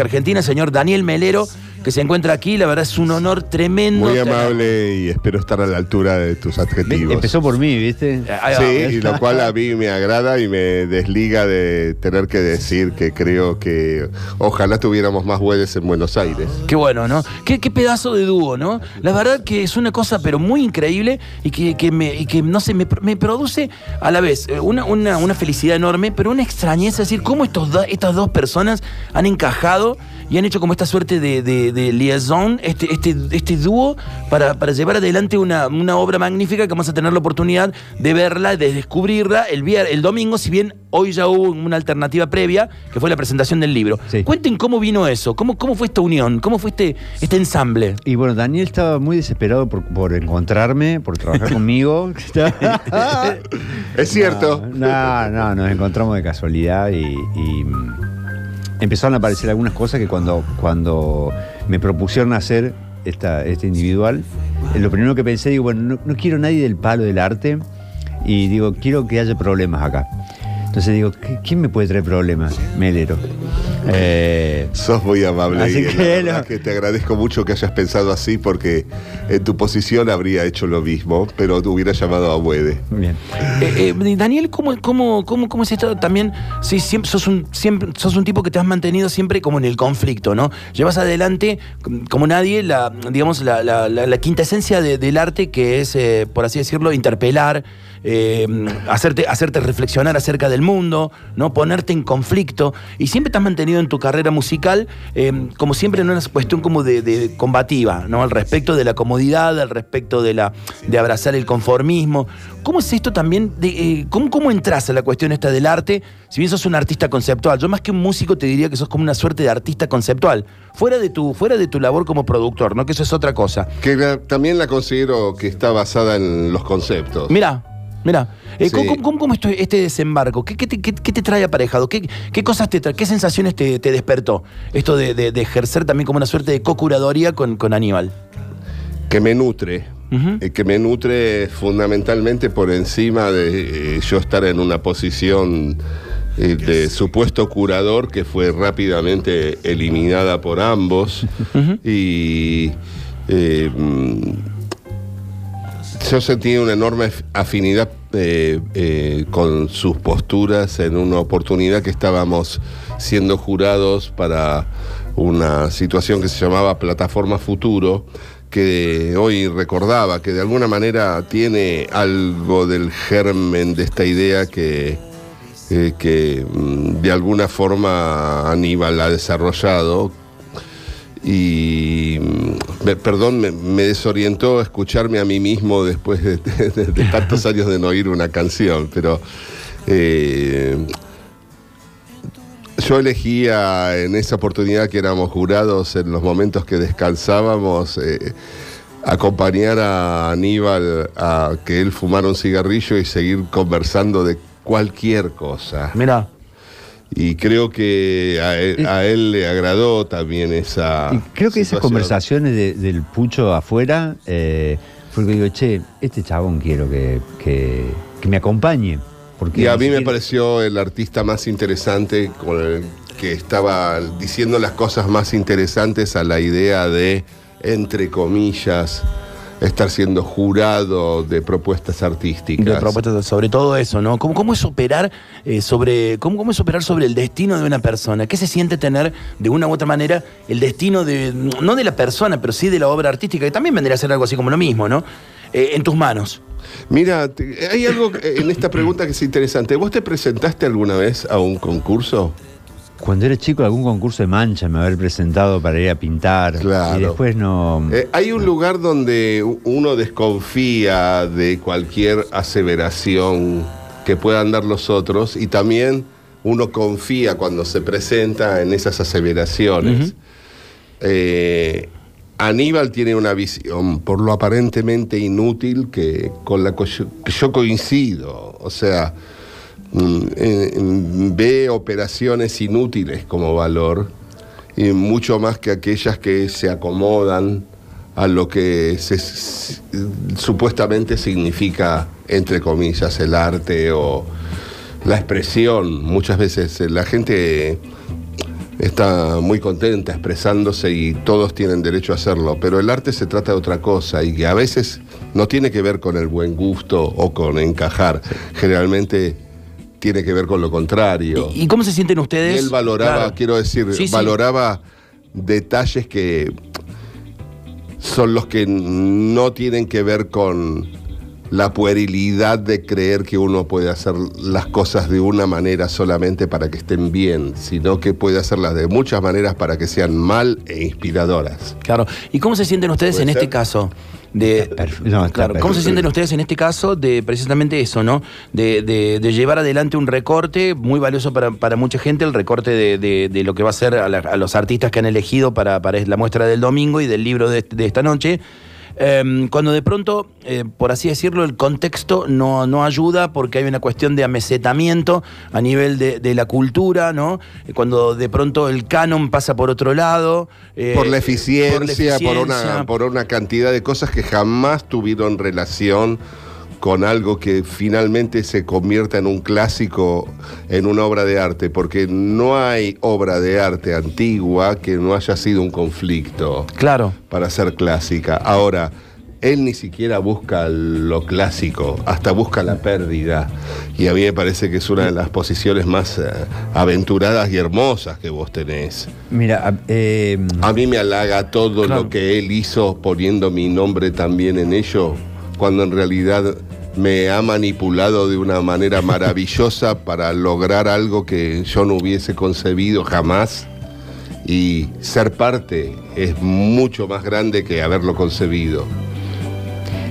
Argentina, señor Daniel Melero, que se encuentra aquí. La verdad es un honor tremendo. Muy amable y espero estar a la altura de tus adjetivos. Empezó por mí, ¿viste? Ahí va. Sí, y lo cual a mí me agrada y me desliga de tener que decir que creo que ojalá tuviéramos más hueves en Buenos Aires. Qué bueno, ¿no? Qué, qué pedazo de dúo, ¿no? La verdad que es una cosa, pero muy increíble y que, que me, y que no sé, me, me produce a la vez eh, una, una, una felicidad enorme, pero una extrañeza, es decir, cómo estos do- estas dos personas han encajado y han hecho como esta suerte de, de, de liaison, este, este, este dúo, para, para llevar adelante una, una obra magnífica que vamos a tener la oportunidad de verla, de descubrirla el, vier- el domingo, si bien hoy ya hubo una alternativa previa, que fue la presentación del libro. Sí. Cuenten cómo vino eso, cómo, cómo fue esta unión, cómo fue este, este ensamble. Y bueno, Daniel estaba muy desesperado por, por encontrarme, por trabajar conmigo. Es cierto. No, no, nos encontramos de casualidad y, y, empezaron a aparecer algunas cosas que cuando, cuando me propusieron hacer esta, este individual, eh, lo primero que pensé, digo, bueno, no, no quiero nadie del palo del arte y digo, quiero que haya problemas acá. Entonces digo, ¿qué- ¿quién me puede traer problemas? Melero. Eh, Sos muy amable Así y la que verdad lo- que te agradezco mucho que hayas pensado así porque en tu posición habría hecho lo mismo, pero te hubiera llamado a Huede. bien. Eh, eh, Daniel, ¿cómo, cómo, cómo, ¿cómo es esto también? Sí, siempre sos un, siempre sos un tipo que te has mantenido siempre como en el conflicto, ¿no? Llevas adelante, com- como nadie, la, digamos, la, la- la- la quinta esencia de- del arte, que es, eh, por así decirlo, interpelar, eh, hacerte, hacerte reflexionar acerca del mundo, ¿no? Ponerte en conflicto. Y siempre te has mantenido en tu carrera musical, eh, como siempre, en una cuestión como de, de combativa, ¿no? Al respecto de la comodidad, al respecto de, la, de abrazar el conformismo. ¿Cómo es esto también? De, eh, ¿cómo, ¿Cómo entras a la cuestión esta del arte? Si bien sos un artista conceptual, yo más que un músico te diría que sos como una suerte de artista conceptual, fuera de tu, fuera de tu labor como productor, ¿no? Que eso es otra cosa. Que la- también la considero que está basada en los conceptos. Mira, mira, eh, Sí. ¿cómo, cómo- este desembarco? ¿Qué, qué te, qué- qué te trae aparejado? ¿Qué, qué cosas te trae? ¿Qué sensaciones te, te despertó? Esto de, de- de ejercer también como una suerte de co-curadoría con, con Aníbal. que me nutre. Eh, que me nutre fundamentalmente por encima de eh, yo estar en una posición eh, de supuesto curador que fue rápidamente eliminada por ambos. Y eh, yo sentí una enorme af- afinidad eh, eh, con sus posturas en una oportunidad que estábamos siendo jurados para una situación que se llamaba Plataforma Futuro, que hoy recordaba que de alguna manera tiene algo del germen de esta idea que, eh, que mm, de alguna forma Aníbal ha desarrollado, y mm, me- perdón, me, me desorientó escucharme a mí mismo después de, de- de tantos años de no oír una canción, pero eh, yo elegía en esa oportunidad que éramos jurados en los momentos que descansábamos. eh, acompañar a Aníbal a que él fumara un cigarrillo y seguir conversando de cualquier cosa. Mira. Y creo que a él, a él le agradó también esa. Y creo que esas conversaciones de- del pucho afuera, eh, fue que digo, che, este chabón quiero que, que, que me acompañe. Porque Y a mí me pareció el artista más interesante con el que estaba diciendo las cosas más interesantes a la idea de, entre comillas, estar siendo jurado de propuestas artísticas. de propuestas sobre todo eso, ¿no? ¿Cómo, cómo es operar eh, sobre cómo, cómo es operar sobre el destino de una persona? ¿Qué se siente tener de una u otra manera el destino de no de la persona, pero sí de la obra artística, que también vendría a ser algo así como lo mismo, ¿no? Eh, en tus manos. Mira, hay algo en esta pregunta que es interesante. ¿Vos te presentaste alguna vez a un concurso? Cuando era chico, algún concurso de mancha me haber presentado para ir a pintar. Claro. Y después no. Eh, hay un lugar donde uno desconfía de cualquier aseveración que puedan dar los otros y también uno confía cuando se presenta en esas aseveraciones. Eh, Aníbal tiene una visión, por lo aparentemente inútil, que con la que yo coincido. O sea, ve operaciones inútiles como valor y mucho más que aquellas que se acomodan a lo que se- supuestamente significa, entre comillas, el arte o la expresión. Muchas veces eh, la gente está muy contenta expresándose y todos tienen derecho a hacerlo, pero el arte se trata de otra cosa y que a veces no tiene que ver con el buen gusto o con encajar, generalmente tiene que ver con lo contrario. ¿Y, y cómo se sienten ustedes? Y él valoraba, Claro. quiero decir, Sí, sí. valoraba detalles que son los que no tienen que ver con la puerilidad de creer que uno puede hacer las cosas de una manera solamente para que estén bien, sino que puede hacerlas de muchas maneras para que sean mal e inspiradoras. Claro. ¿Y cómo se sienten ustedes ¿Puede en este caso? De, no, claro, ¿Cómo se sienten ustedes en este caso de precisamente eso, ¿no? De, de- de llevar adelante un recorte muy valioso para, para mucha gente, el recorte de, de- lo que va a ser a, la- a los artistas que han elegido para, para la muestra del domingo y del libro de esta noche. Em, cuando de pronto, eh, por así decirlo, el contexto no, no ayuda porque hay una cuestión de amesetamiento a nivel de, de la cultura, ¿no? Eh, Cuando de pronto el canon pasa por otro lado. eh, por la eficiencia, por, eficiencia. una, por una cantidad de cosas que jamás tuvieron relación con algo que finalmente se convierta en un clásico, en una obra de arte, porque no hay obra de arte antigua que no haya sido un conflicto Claro. para ser clásica. Ahora, él ni siquiera busca lo clásico, hasta busca la pérdida. Y a mí me parece que es una de las posiciones más eh, aventuradas y hermosas que vos tenés. Mira, a- eh, A mí me halaga todo Claro. lo que él hizo poniendo mi nombre también en ello, cuando en realidad me ha manipulado de una manera maravillosa para lograr algo que yo no hubiese concebido jamás. Y ser parte es mucho más grande que haberlo concebido.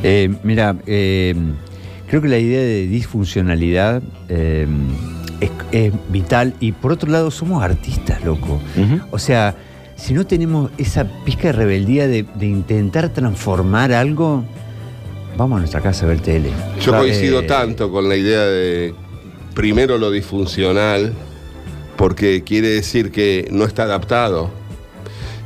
Eh, mira, eh, creo que la idea de disfuncionalidad eh, es, es vital y por otro lado somos artistas, loco. O sea, si no tenemos esa pizca de rebeldía de, de intentar transformar algo, vamos a nuestra casa a ver tele. Yo Eh, coincido tanto con la idea de primero lo disfuncional, porque quiere decir que no está adaptado.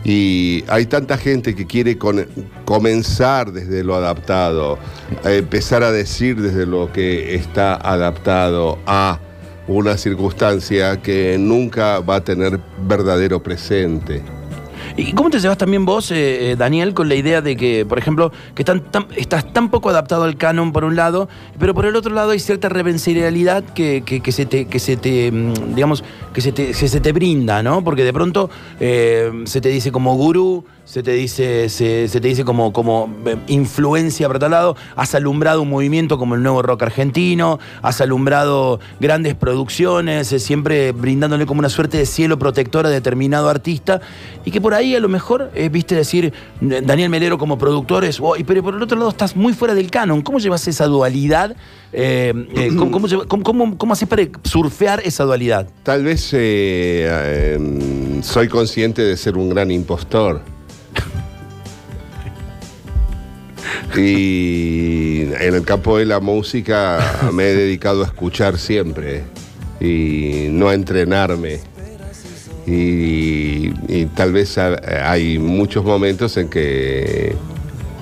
Y hay tanta gente que quiere con- comenzar desde lo adaptado, a empezar a decir desde lo que está adaptado a una circunstancia que nunca va a tener verdadero presente. ¿Y cómo te llevas también vos, eh, eh, Daniel, con la idea de que, por ejemplo, que tan- tan- estás tan poco adaptado al canon por un lado, pero por el otro lado hay cierta reverencialidad que, que- que se te, que se te, mm, digamos, que se te, se te brinda, ¿no? Porque de pronto eh, se te dice como gurú, se te dice, se, te dice como, como eh, influencia por tal lado, has alumbrado un movimiento como el nuevo rock argentino, has alumbrado grandes producciones, eh, siempre brindándole como una suerte de cielo protector a determinado artista, y que por ahí a lo mejor, eh, viste decir, Daniel Melero como productor es, oh, pero por el otro lado estás muy fuera del canon, ¿cómo llevas esa dualidad? ¿cómo, cómo, cómo- cómo- haces para surfear esa dualidad? Tal vez soy consciente de ser un gran impostor. Y en el campo de la música me he dedicado a escuchar siempre y no a entrenarme. Y, y tal vez ha- hay muchos momentos en que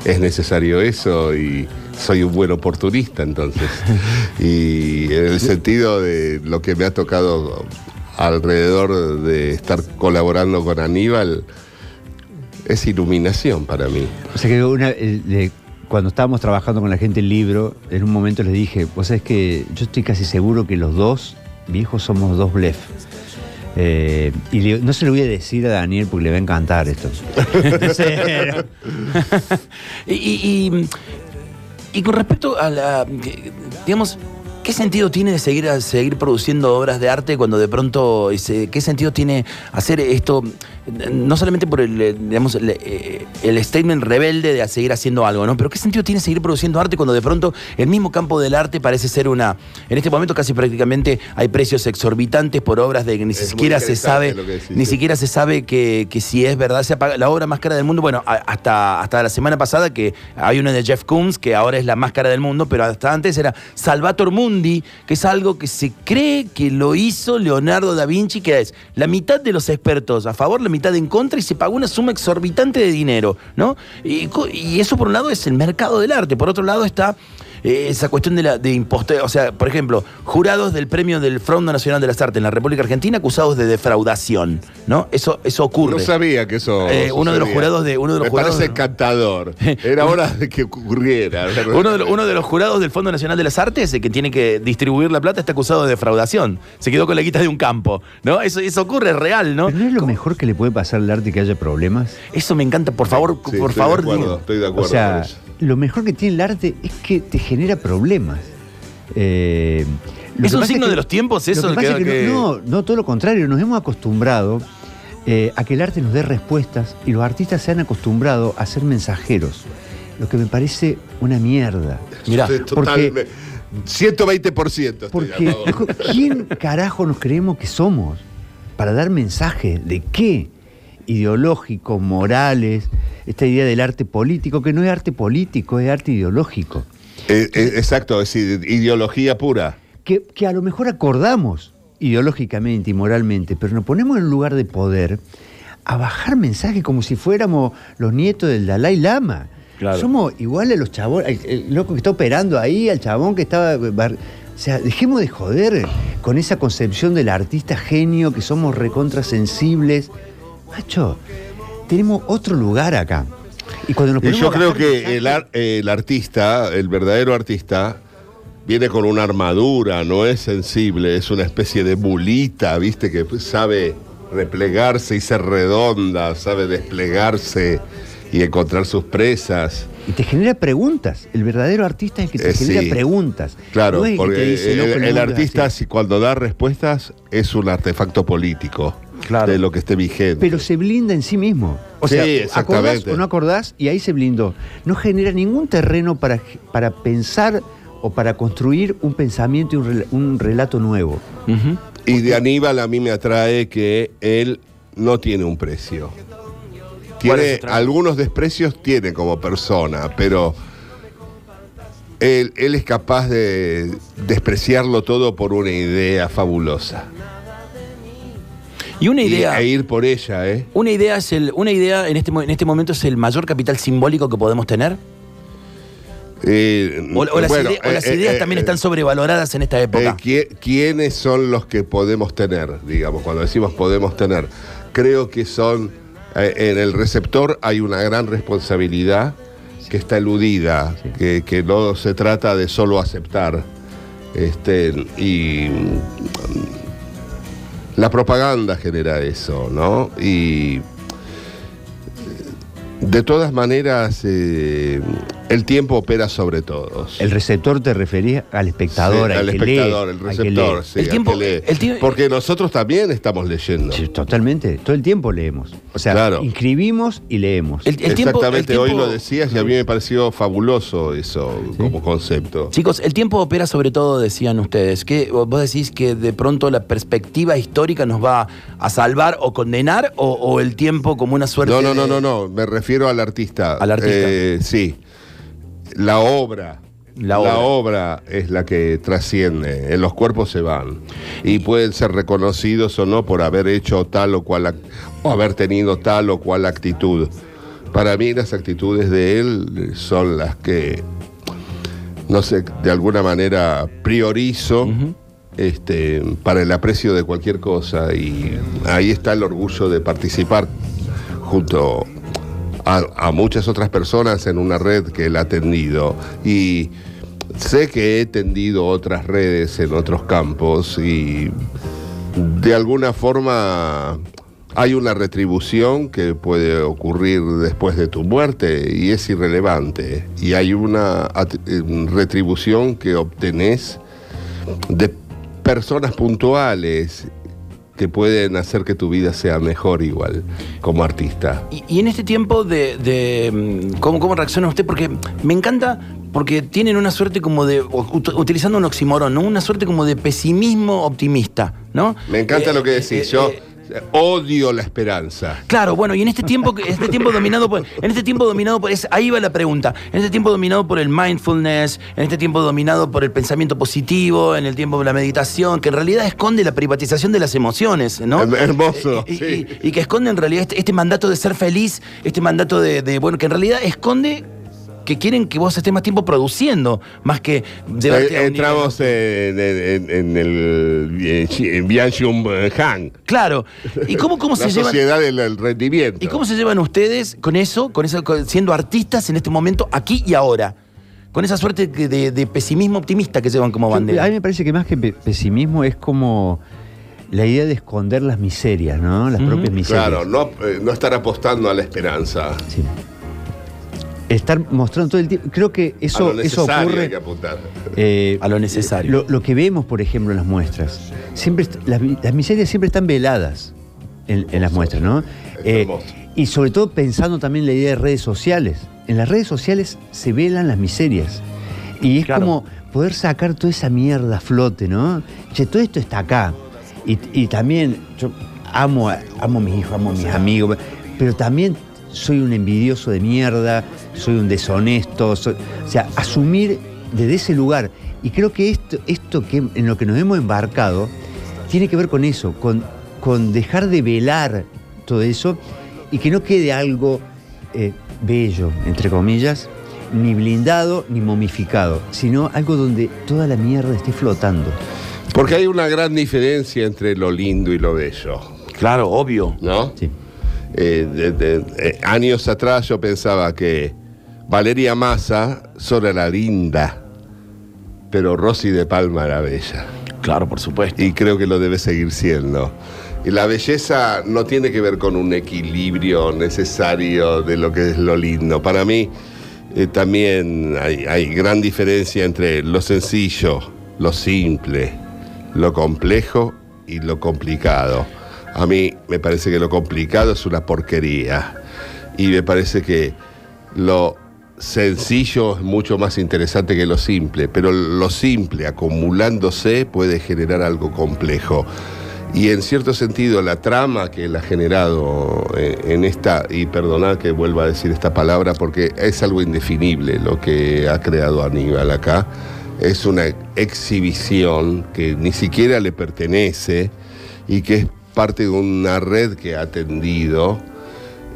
es necesario eso y soy un buen oportunista entonces. Y en el sentido de lo que me ha tocado alrededor de estar colaborando con Aníbal, es iluminación para mí. O sea que una, cuando estábamos trabajando con la gente el libro, en un momento les dije, vos sabés que yo estoy casi seguro que los dos viejos somos dos blef. Eh, y le- no se lo voy a decir a Daniel porque le va a encantar esto. Y, y- con respecto a la. digamos. ¿Qué sentido tiene de seguir, seguir produciendo obras de arte cuando de pronto, qué sentido tiene hacer esto, no solamente por el, eh, digamos, el, eh, el statement rebelde de seguir haciendo algo, ¿no? Pero qué sentido tiene seguir produciendo arte cuando de pronto el mismo campo del arte parece ser una, en este momento casi prácticamente hay precios exorbitantes por obras de que ni Es siquiera se sabe, ni siquiera se sabe que, que si es verdad, se apaga la obra más cara del mundo. Bueno, hasta, hasta la semana pasada que hay una de Jeff Koons, que ahora es la más cara del mundo, pero hasta antes era Salvator Mundi, que es algo que se cree que lo hizo Leonardo da Vinci, que es la mitad de los expertos a favor, la mitad en contra, y se pagó una suma exorbitante de dinero, ¿no? Y, y eso por un lado es el mercado del arte, por otro lado está eh, esa cuestión de la de imposter, o sea, por ejemplo, jurados del premio del Fondo Nacional de las Artes en la República Argentina acusados de defraudación, ¿no? Eso, eso ocurre. No sabía que eso. Eh, uno de los jurados de- uno de los Me jurados- parece encantador. Era hora de que ocurriera. Uno de, los- uno de los jurados del Fondo Nacional de las Artes, el que tiene que distribuir la plata, está acusado de defraudación. Se quedó con la guita de un campo, ¿no? Eso, eso ocurre, es real, ¿no? ¿Pero no es lo mejor que le puede pasar al arte que haya problemas? Eso me encanta, por favor, Sí, por estoy favor, de acuerdo, estoy de acuerdo O sea, con eso. Lo mejor que tiene el arte es que te genera problemas. Eh, ¿Es un signo que- de los tiempos eso? Lo que pasa que- es que que- no, no, todo lo contrario, nos hemos acostumbrado eh, a que el arte nos dé respuestas y los artistas se han acostumbrado a ser mensajeros, lo que me parece una mierda. Mirá, Sí, totalmente. 120% estoy Porque de acuerdo. ¿quién carajo nos creemos que somos para dar mensajes de qué? Ideológicos, morales, esta idea del arte político, que no es arte político, es arte ideológico. Eh, eh, exacto, es ide- ideología pura. que, que a lo mejor acordamos ideológicamente y moralmente, pero nos ponemos en un lugar de poder a bajar mensajes como si fuéramos los nietos del Dalai Lama. Claro. Somos iguales a los chabones, el, el loco que está operando ahí, al chabón que estaba... bar- O sea, dejemos de joder con esa concepción del artista genio, que somos recontrasensibles. Macho, tenemos otro lugar acá. Y cuando nos Y yo creo que el, ar- el artista, el verdadero artista, viene con una armadura, no es sensible, es una especie de bulita, ¿viste? Que sabe replegarse y ser redonda, sabe desplegarse y encontrar sus presas. Y te genera preguntas. El verdadero artista es el que te Eh, genera sí. preguntas. Claro, No porque el, "Loco, el mundo es artista, así". si cuando da respuestas, es un artefacto político Claro. de lo que esté vigente. Pero se blinda en sí mismo. O Sí, sea, exactamente. acordás o no acordás y ahí se blindó. No genera ningún terreno para, para pensar o para construir un pensamiento y un, rel- un relato nuevo. Y de Aníbal a mí me atrae que él no tiene un precio. ¿Cuál es Tiene algunos desprecios tiene como persona, pero él, él es capaz de despreciarlo todo por una idea fabulosa. Y una Y- idea. e ir por ella, ¿eh? Una idea es el, una idea en este, en este momento es el mayor capital simbólico que podemos tener. Eh, O, o las, bueno, ide- o eh, las eh, ideas eh, también están sobrevaloradas en esta época. ¿qui- ¿Quiénes son los que podemos tener? Digamos, cuando decimos podemos tener, creo que son, en el receptor hay una gran responsabilidad que está eludida, que, que no se trata de solo aceptar. Este, y la propaganda genera eso, ¿no? Y eh, de todas maneras, eh, el tiempo opera sobre todos. El receptor te refería al espectador, Sí, al, espectador, lee, el receptor, sí, El al tiempo- lee. el Porque nosotros también estamos leyendo. Sí, totalmente, todo el tiempo leemos. O sea, Claro. inscribimos y leemos. El- el tiempo- Exactamente, hoy lo decías y a mí me pareció fabuloso eso como concepto. Chicos, el tiempo opera sobre todo, decían ustedes. que ¿Vos decís que de pronto la perspectiva histórica nos va a salvar o condenar o, o el tiempo como una suerte No, no, no, no, no, me refiero al artista. Al artista. Eh, sí, la obra. La obra. obra es la que trasciende, en los cuerpos se van y pueden ser reconocidos o no por haber hecho tal o cual o haber tenido tal o cual actitud. Para mí las actitudes de él son las que, no sé, de alguna manera priorizo este, para el aprecio de cualquier cosa y ahí está el orgullo de participar junto a, muchas otras personas en una red que él ha tendido. Y sé que he tendido otras redes en otros campos y de alguna forma hay una retribución que puede ocurrir después de tu muerte y es irrelevante. Y hay una eh, retribución que obtenés de personas puntuales que pueden hacer que tu vida sea mejor igual como artista. Y, y en este tiempo de, de, mm, ¿cómo, ¿cómo reacciona usted? Porque me encanta, porque tienen una suerte como de, ut- utilizando un oxímoron, ¿no? Una suerte como de pesimismo optimista, ¿no? Me encanta Eh, lo que decís. eh, Yo eh, odio la esperanza. Claro, bueno, y en este tiempo, este tiempo dominado por, en este tiempo dominado por, es- ahí va la pregunta, en este tiempo dominado por el mindfulness, en este tiempo dominado por el pensamiento positivo, en el tiempo de la meditación, que en realidad esconde la privatización de las emociones, ¿no? Her- hermoso, Y, y- sí. y- y que esconde en realidad este, este mandato de ser feliz, este mandato de, de, bueno, que en realidad esconde que quieren que vos estés más tiempo produciendo, más que llevarte Eh, entramos en, en- en el en Bianchum Han. Claro. ¿Y cómo, cómo La se llevan? sociedad del del rendimiento. ¿Y cómo se llevan ustedes con eso, con eso, con- siendo artistas en este momento, aquí y ahora? Con esa suerte de, de- de pesimismo optimista que llevan como Yo- a bandera. mí me parece que más que pe- pesimismo es como la idea de esconder las miserias, ¿no? Las propias miserias. Claro, no, eh, no estar apostando a la esperanza. Sí. Estar mostrando todo el tiempo. Creo que a eso, lo eso ocurre. hay que apuntar. eh, A lo necesario. Lo, lo que vemos, por ejemplo, en las muestras, siempre las, mi- las miserias siempre están veladas en, en las muestras, ¿no? Eh, y sobre todo pensando también en la idea de redes sociales. En las redes sociales se velan las miserias. Y es Claro. como poder sacar toda esa mierda a flote, ¿no? Che, todo esto está acá. Y, y también yo amo, amo a mis hijos, amo a mis amigos, pero también soy un envidioso de mierda, soy un deshonesto, soy- o sea, asumir desde ese lugar. Y creo que esto, esto que en lo que nos hemos embarcado tiene que ver con eso, con, con dejar de velar todo eso y que no quede algo eh, bello, entre comillas, ni blindado ni momificado, sino algo donde toda la mierda esté flotando. Porque hay una gran diferencia entre lo lindo y lo bello, Claro, obvio. ¿no? Sí. Eh, de- de- eh, años atrás yo pensaba que Valeria Massa solo era linda, pero Rosy de Palma era bella. Claro, por supuesto. Y creo que lo debe seguir siendo. Y la belleza no tiene que ver con un equilibrio necesario de lo que es lo lindo. Para mí eh, también hay, hay gran diferencia entre lo sencillo, lo simple, lo complejo y lo complicado. A mí me parece que lo complicado es una porquería. Y me parece que lo sencillo es mucho más interesante que lo simple, pero lo simple acumulándose puede generar algo complejo. Y en cierto sentido la trama que él ha generado eh, en esta, y perdonad que vuelva a decir esta palabra porque es algo indefinible lo que ha creado Aníbal acá, es una exhibición que ni siquiera le pertenece y que es parte de una red que ha tendido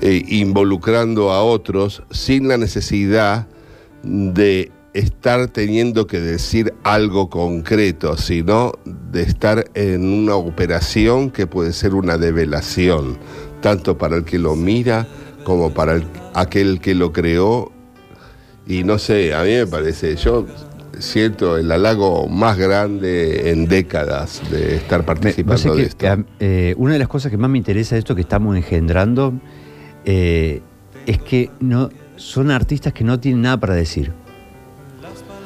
eh, involucrando a otros sin la necesidad de estar teniendo que decir algo concreto, sino de estar en una operación que puede ser una develación, tanto para el que lo mira como para el- aquel que lo creó. Y no sé, a mí me parece, yo siento el halago más grande en décadas de estar participando de que, esto. a- eh, una de las cosas que más me interesa de esto que estamos engendrando eh, es que no, son artistas que no tienen nada para decir.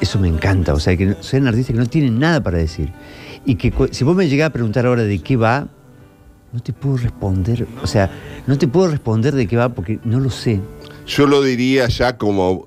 Eso me encanta, o sea, que sean artistas que no tienen nada para decir. Y que si vos me llegás a preguntar ahora de qué va, no te puedo responder, o sea, no te puedo responder de qué va porque no lo sé. Yo lo diría ya como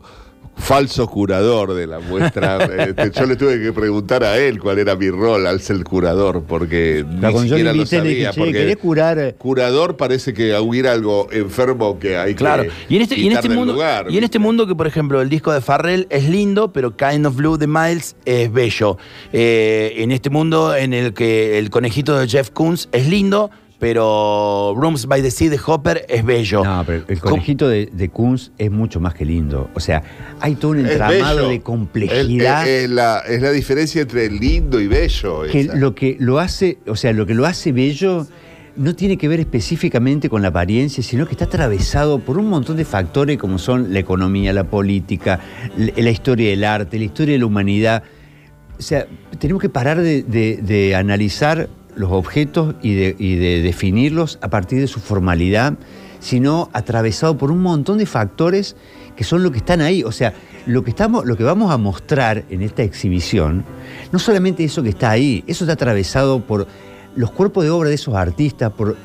falso curador de la muestra. Este, yo le tuve que preguntar a él cuál era mi rol al ser curador, porque ni siquiera lo sabía. "Che, porque ¿querés curar?" Curador parece que hubiera algo enfermo que hay Claro. que Y en este, y en este mundo, lugar, y en este mundo que, por ejemplo, el disco de Farrell es lindo, pero Kind of Blue de Miles es bello. Eh, en este mundo en el que el conejito de Jeff Koons es lindo, pero Rooms by the Sea de Hopper es bello. No, pero el conejito de, de Kunz es mucho más que lindo. O sea, hay todo un Es entramado bello. de complejidad. Es, es la, es la diferencia entre lindo y bello. que esa. lo que lo hace, o sea, lo que lo hace bello no tiene que ver específicamente con la apariencia, sino que está atravesado por un montón de factores como son la economía, la política, la, la historia del arte, la historia de la humanidad. O sea, tenemos que parar de, de- de analizar los objetos y de, definirlos a partir de su formalidad, sino atravesado por un montón de factores que son lo que están ahí. O sea, lo que, estamos, lo que vamos a mostrar en esta exhibición, no solamente eso que está ahí, eso está atravesado por los cuerpos de obra de esos artistas, por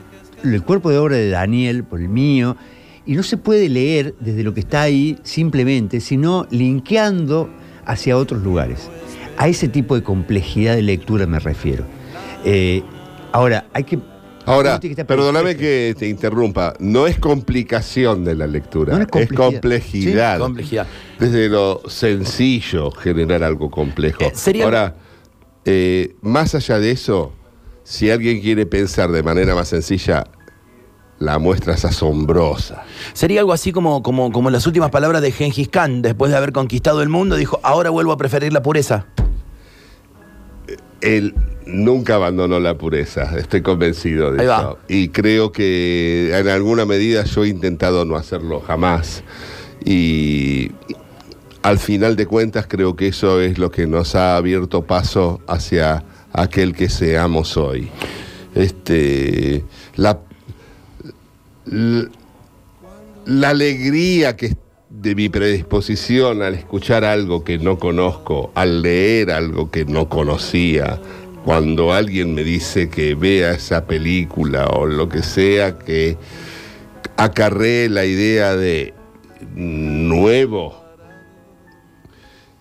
el cuerpo de obra de Daniel, por el mío, y no se puede leer desde lo que está ahí simplemente, sino linkeando hacia otros lugares. A ese tipo de complejidad de lectura me refiero. Eh, ahora, hay que... Ahora, perdóname que te interrumpa, no es complicación de la lectura, No, es es complejidad. complejidad. Sí, complejidad. Desde lo sencillo generar algo complejo. Eh, sería- Ahora, eh, más allá de eso, si alguien quiere pensar de manera más sencilla, la muestra es asombrosa. Sería algo así como, como, como las últimas palabras de Gengis Khan, después de haber conquistado el mundo, dijo, ahora vuelvo a preferir la pureza. Él nunca abandonó la pureza, estoy convencido de Ahí va. eso. Y creo que en alguna medida yo he intentado no hacerlo jamás. Y al final de cuentas creo que eso es lo que nos ha abierto paso hacia aquel que seamos hoy. Este, la, la alegría que de mi predisposición al escuchar algo que no conozco, al leer algo que no conocía, cuando alguien me dice que vea esa película o lo que sea, que acarree la idea de nuevo,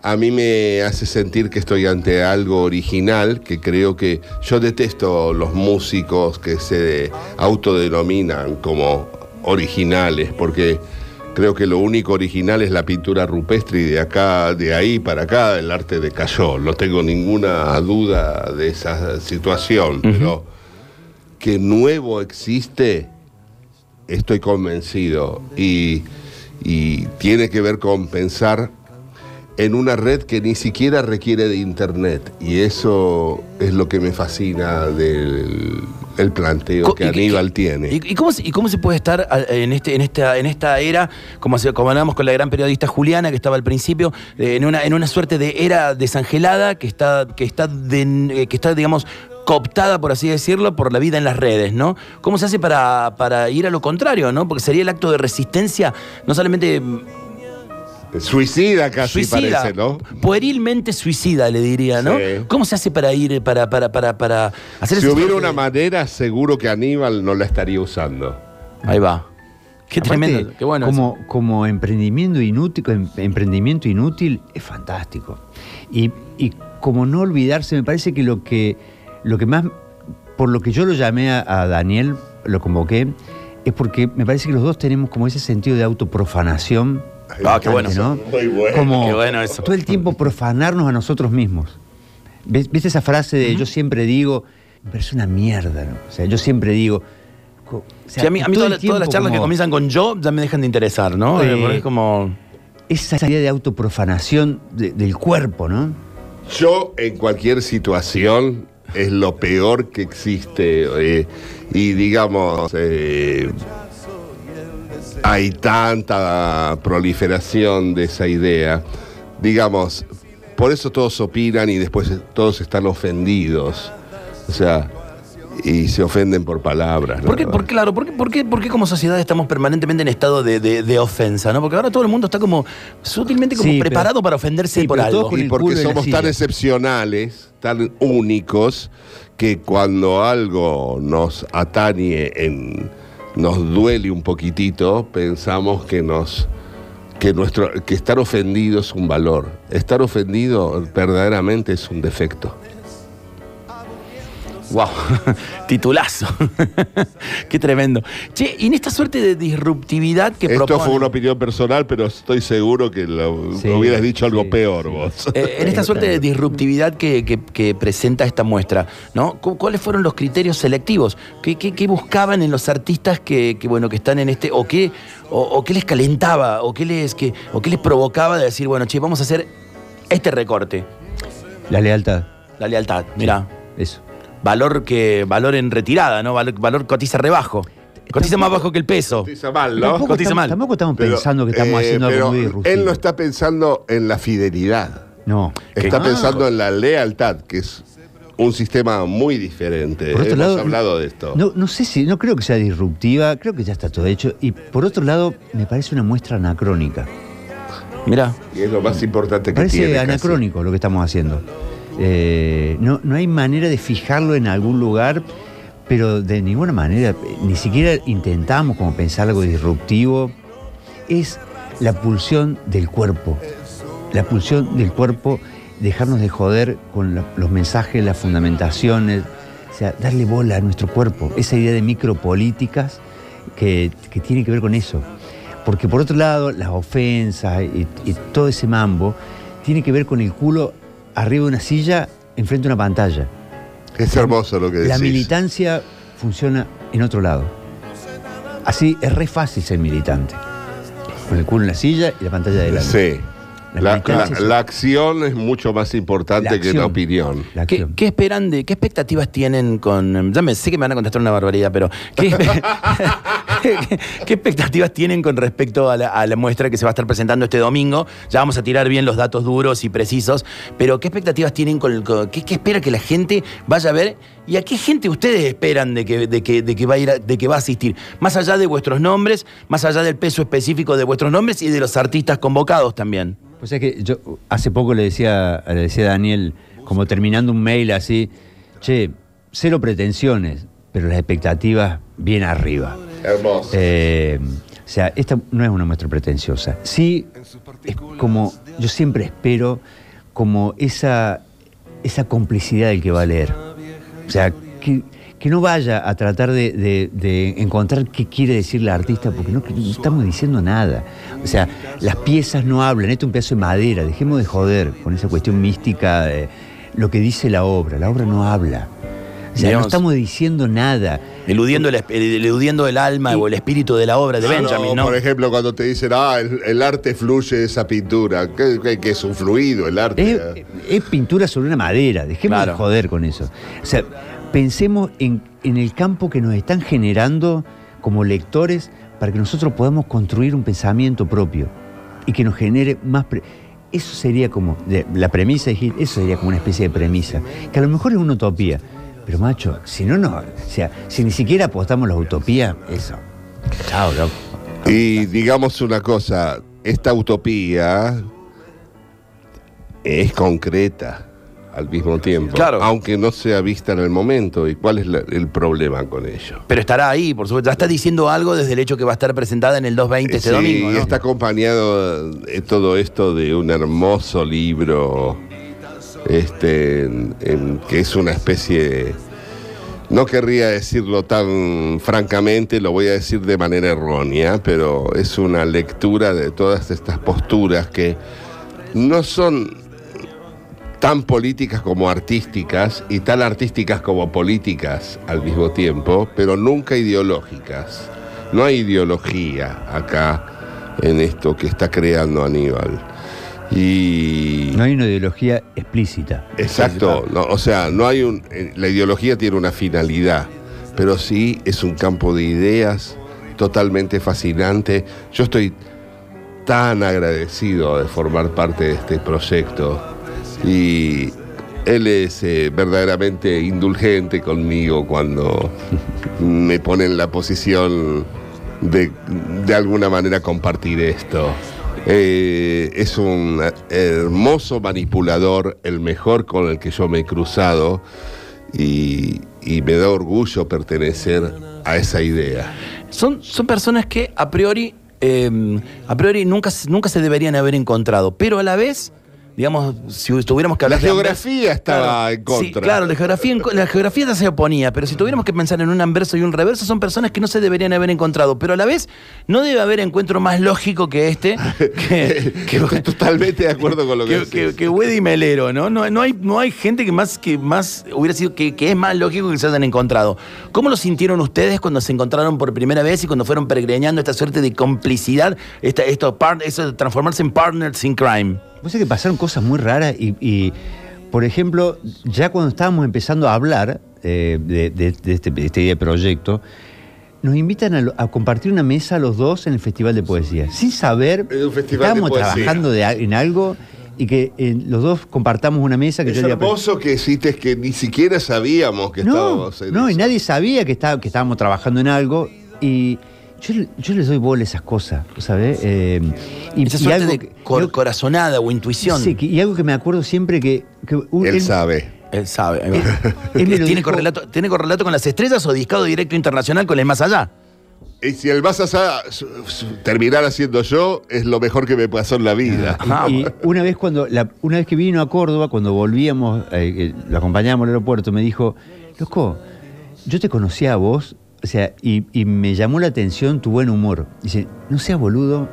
a mí me hace sentir que estoy ante algo original, que creo que yo detesto los músicos que se autodenominan como originales, porque creo que lo único original es la pintura rupestre y de acá, de ahí para acá, el arte decayó. No tengo ninguna duda de esa situación, pero que nuevo existe, estoy convencido. Y, y tiene que ver con pensar en una red que ni siquiera requiere de internet. Y eso es lo que me fascina del el planteo que Aníbal tiene. ¿Y, y cómo, se- y cómo se puede estar a- en, este, en, esta, en esta era, como, como hablábamos con la gran periodista Juliana, que estaba al principio, eh, en, una, en una suerte de era desangelada que está, que está, de- eh, que está digamos, cooptada, por así decirlo, por la vida en las redes, ¿no? ¿Cómo se hace para, para ir a lo contrario, ¿no? Porque sería el acto de resistencia, no solamente mm, Suicida casi suicida, parece, ¿no? puerilmente suicida, le diría, ¿no? Sí. ¿Cómo se hace para ir, para, para, para, para hacer Si hubiera una de- manera, seguro que Aníbal no la estaría usando. Ahí va. Qué Aparte, tremendo, qué bueno. eso. Como, como emprendimiento inútil, em- emprendimiento inútil es fantástico. Y, y como no olvidarse, me parece que lo que, lo que más, por lo que yo lo llamé a, a Daniel, lo convoqué, es porque me parece que los dos tenemos como ese sentido de autoprofanación. Ah, qué bueno. ¿no? Muy bueno. Como Qué bueno eso. todo el tiempo profanarnos a nosotros mismos. ¿Ves- ¿Viste esa frase de yo siempre digo, me parece una mierda, ¿no? O sea, yo siempre digo... co- o sea, Sí, a mí, a mí todo todas, las charlas que comienzan con yo ya me dejan de interesar, ¿no? Eh, porque es como. esa idea de autoprofanación de- del cuerpo, ¿no? Yo en cualquier situación es lo peor que existe. eh, y digamos, eh, hay tanta proliferación de esa idea. Digamos, por eso todos opinan y después todos están ofendidos. O sea, y se ofenden por palabras. ¿Por qué, ¿no? por, claro, ¿por qué, por, qué, por qué como sociedad estamos permanentemente en estado de, de- de ofensa? ¿no? Porque ahora todo el mundo está como sutilmente como Sí, pero- preparado para ofenderse sí, por algo. con Y porque somos tan excepcionales, tan únicos, que cuando algo nos atañe, en, nos duele un poquitito, pensamos que nos que nuestro que estar ofendido es un valor. Estar ofendido verdaderamente es un defecto. Wow, titulazo. Qué tremendo. Che, y en esta suerte de disruptividad que Esto propone- fue una opinión personal, pero estoy seguro que lo, Sí, hubieras dicho algo sí, peor sí. vos. Eh, en esta suerte de disruptividad que, que- que presenta esta muestra, ¿no? Cu- ¿Cuáles fueron los criterios selectivos? ¿Qué, qué- qué buscaban en los artistas que, que, bueno, que están en este, o qué, o, o qué les calentaba, o qué les, que, o qué les provocaba de decir, bueno, che, vamos a hacer este recorte, La lealtad. la lealtad, mira, Eso. Valor que, valor en retirada, ¿no? Valor, valor cotiza rebajo, cotiza más bajo que el peso. Cotiza mal, ¿no? Tampoco, Cotiza estamos, mal. tampoco estamos Pero, pensando que estamos eh, haciendo pero algo muy disruptivo. Él no está pensando en la fidelidad. No. Está Ah. pensando en la lealtad, que es un sistema muy diferente. Por otro Hemos lado, hablado de esto. No, no sé si, no creo que sea disruptiva, creo que ya está todo hecho. Y por otro lado, me parece una muestra anacrónica. Mira, Y es lo más importante que parece tiene. casi. anacrónico lo que estamos haciendo. Eh, no, no hay manera de fijarlo en algún lugar, pero de ninguna manera, ni siquiera intentamos como pensar algo disruptivo. Es la pulsión del cuerpo. La pulsión del cuerpo, dejarnos de joder con los mensajes, las fundamentaciones, o sea, darle bola a nuestro cuerpo. Esa idea de micropolíticas que, que tiene que ver con eso. Porque por otro lado, las ofensas y, y todo ese mambo tiene que ver con el culo arriba de una silla enfrente de una pantalla. Es hermoso lo que decís. La militancia funciona en otro lado. así es re fácil ser militante. Con el culo en la silla y la pantalla de Sí. La La, militancia la- es- la acción es mucho más importante La que la opinión. La ¿Qué, qué esperan de, qué expectativas tienen con. Ya me sé que me van a contestar una barbaridad, pero ¿qué, qué- expectativas tienen con respecto a la, muestra que se va a estar presentando este domingo? Ya vamos a tirar bien los datos duros y precisos, pero ¿qué expectativas tienen con, con- qué, espera que la gente vaya a ver? ¿Y a qué gente ustedes esperan de que va a asistir? Más allá de vuestros nombres, más allá del peso específico de vuestros nombres y de los artistas convocados también. Pues es que yo hace poco le decía, le decía a Daniel, como terminando un mail así, che, cero pretensiones, pero las expectativas bien arriba. Hermoso. Eh, o sea, esta no es una muestra pretenciosa. Sí, es como, yo siempre espero como esa, esa complicidad del que va a leer. O sea, que, que no vaya a tratar de, de- encontrar qué quiere decir la artista, porque no, no estamos diciendo nada. O sea, las piezas no hablan, esto es un pedazo de madera, dejemos de joder con esa cuestión mística de lo que dice la obra. La obra no habla. O sea, Digamos- no estamos diciendo nada. Eludiendo el, eludiendo el alma o el espíritu de la obra de Ah, Benjamin, ¿no? Por ejemplo, cuando te dicen, ah, el, el arte fluye de esa pintura, que, que- que es un fluido el arte. Es, es pintura sobre una madera, dejemos Claro. de joder con eso. O sea, pensemos en, en el campo que nos están generando como lectores para que nosotros podamos construir un pensamiento propio y que nos genere más... pre- eso sería como, la premisa, de Gil, eso sería como una especie de premisa, que a lo mejor es una utopía, pero macho, si no, no, o sea, si ni siquiera apostamos la utopía, eso. Chao, loco. Y digamos una cosa, esta utopía es concreta al mismo tiempo, Claro. aunque no sea vista en el momento. ¿Y cuál es la- el problema con ello? Pero estará ahí, por supuesto. Ya está diciendo algo desde el hecho que va a estar presentada en el 220 este Sí, domingo, ¿no? y está acompañado de todo esto de un hermoso libro, este, en- que es una especie, no querría decirlo tan francamente, lo voy a decir de manera errónea, pero es una lectura de todas estas posturas que no son tan políticas como artísticas y tan artísticas como políticas al mismo tiempo, pero nunca ideológicas. No hay ideología acá en esto que está creando Aníbal. Y No hay una ideología explícita. exacto, no, o sea, no hay un eh, la ideología tiene una finalidad, pero sí es un campo de ideas totalmente fascinante. Yo estoy tan agradecido de formar parte de este proyecto y él es eh, verdaderamente indulgente conmigo cuando me pone en la posición de de alguna manera compartir esto. Eh, es un hermoso manipulador, el mejor con el que yo me he cruzado y, me da orgullo pertenecer a esa idea. Son, son personas que a priori, eh, a priori nunca, nunca se deberían haber encontrado, pero a la vez, digamos, si tuviéramos que hablar La de geografía estaba Claro, en contra. sí, claro, la geografía, la geografía ya se oponía, pero si tuviéramos que pensar en un anverso y un reverso, son personas que no se deberían haber encontrado, pero a la vez no debe haber encuentro más lógico que este, que, que- Estoy totalmente de acuerdo con lo que, que, que, que Weddy Melero, ¿no? No, no, hay, no hay gente que más, que más hubiera sido, que, que es más lógico que se hayan encontrado. ¿Cómo lo sintieron ustedes cuando se encontraron por primera vez y cuando fueron peregrinando esta suerte de complicidad, esta, esto, eso de transformarse en partners in crime? Vos sabés que pasaron cosas muy raras y, y, por ejemplo, ya cuando estábamos empezando a hablar eh, de, de- de este, de este de proyecto, nos invitan a, lo- a compartir una mesa los dos en el Festival de Poesía, sin saber Es un festival estábamos trabajando de en algo y que eh, los dos compartamos una mesa que Es yo había- hermoso que hiciste que ni siquiera sabíamos que no, estábamos en no, y nadie sabía que, estaba, que estábamos trabajando en algo y yo, yo les doy bola a esas cosas, ¿sabes? Eh, y, Esa y suerte algo de que- cor- algo- corazonada o intuición. sí, que- y algo que me acuerdo siempre que... que un- Él él- sabe. Él sabe. ahí va. él me lo ¿Tiene, dijo- correlato, ¿Tiene correlato con las estrellas o discado directo internacional con el más allá? Y si el más allá terminara siendo yo, es lo mejor que me pasó en la vida. Ah, Y bueno. una vez cuando la- una vez que vino a Córdoba, cuando volvíamos, eh, eh, lo acompañábamos al aeropuerto, me dijo, loco, yo te conocía a vos, o sea, y, y me llamó la atención tu buen humor. Dice, no seas boludo,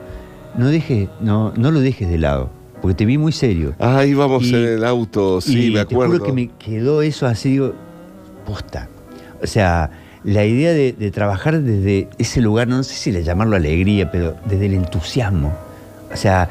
no dejes, no, no lo dejes de lado, porque te vi muy serio. Ah, íbamos Y- en el auto, sí, y me te acuerdo. juro que me quedó eso así, digo, posta. O sea, la idea de, de trabajar desde ese lugar, no sé si le llamarlo alegría, pero desde el entusiasmo. O sea,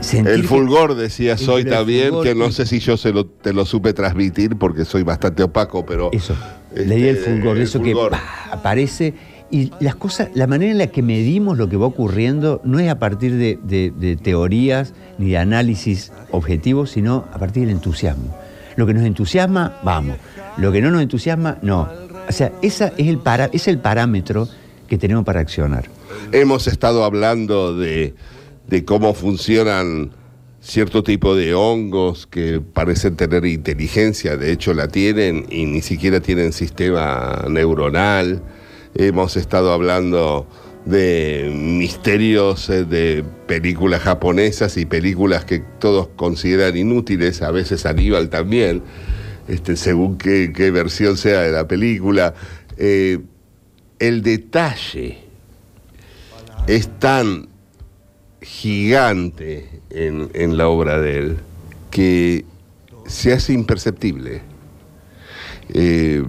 sentir El fulgor, decías hoy también, que no sé si yo se lo, te lo supe transmitir porque soy bastante opaco, pero... Eso, este, la idea del fulgor, de eso fulgor. que aparece. Y las cosas, la manera en la que medimos lo que va ocurriendo no es a partir de, de- de teorías ni de análisis objetivos, sino a partir del entusiasmo. Lo que nos entusiasma, vamos. Lo que no nos entusiasma, no. O sea, esa es el para, es el parámetro que tenemos para accionar. Hemos estado hablando de, de cómo funcionan cierto tipo de hongos que parecen tener inteligencia, de hecho la tienen y ni siquiera tienen sistema neuronal. Hemos estado hablando de misterios eh, de películas japonesas y películas que todos consideran inútiles, a veces Aníbal también, este, según qué, versión sea de la película. Eh, el detalle es tan gigante en, en la obra de él que se hace imperceptible. Eh,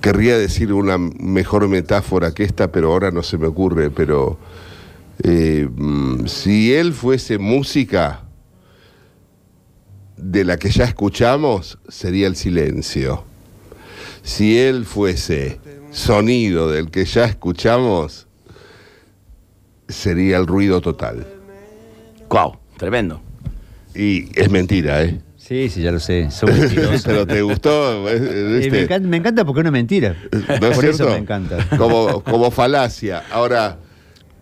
querría decir una mejor metáfora que esta, pero ahora no se me ocurre, pero eh, si él fuese música de la que ya escuchamos, sería el silencio. Si él fuese sonido del que ya escuchamos, sería el ruido total. Guau, tremendo. Y es mentira, ¿eh? Sí, sí, ya lo sé. Pero te gustó, ¿eh? Eh, ¿Viste? me, encanta, me encanta porque es una mentira. ¿No es Por eso cierto? me encanta. Como, como falacia. Ahora,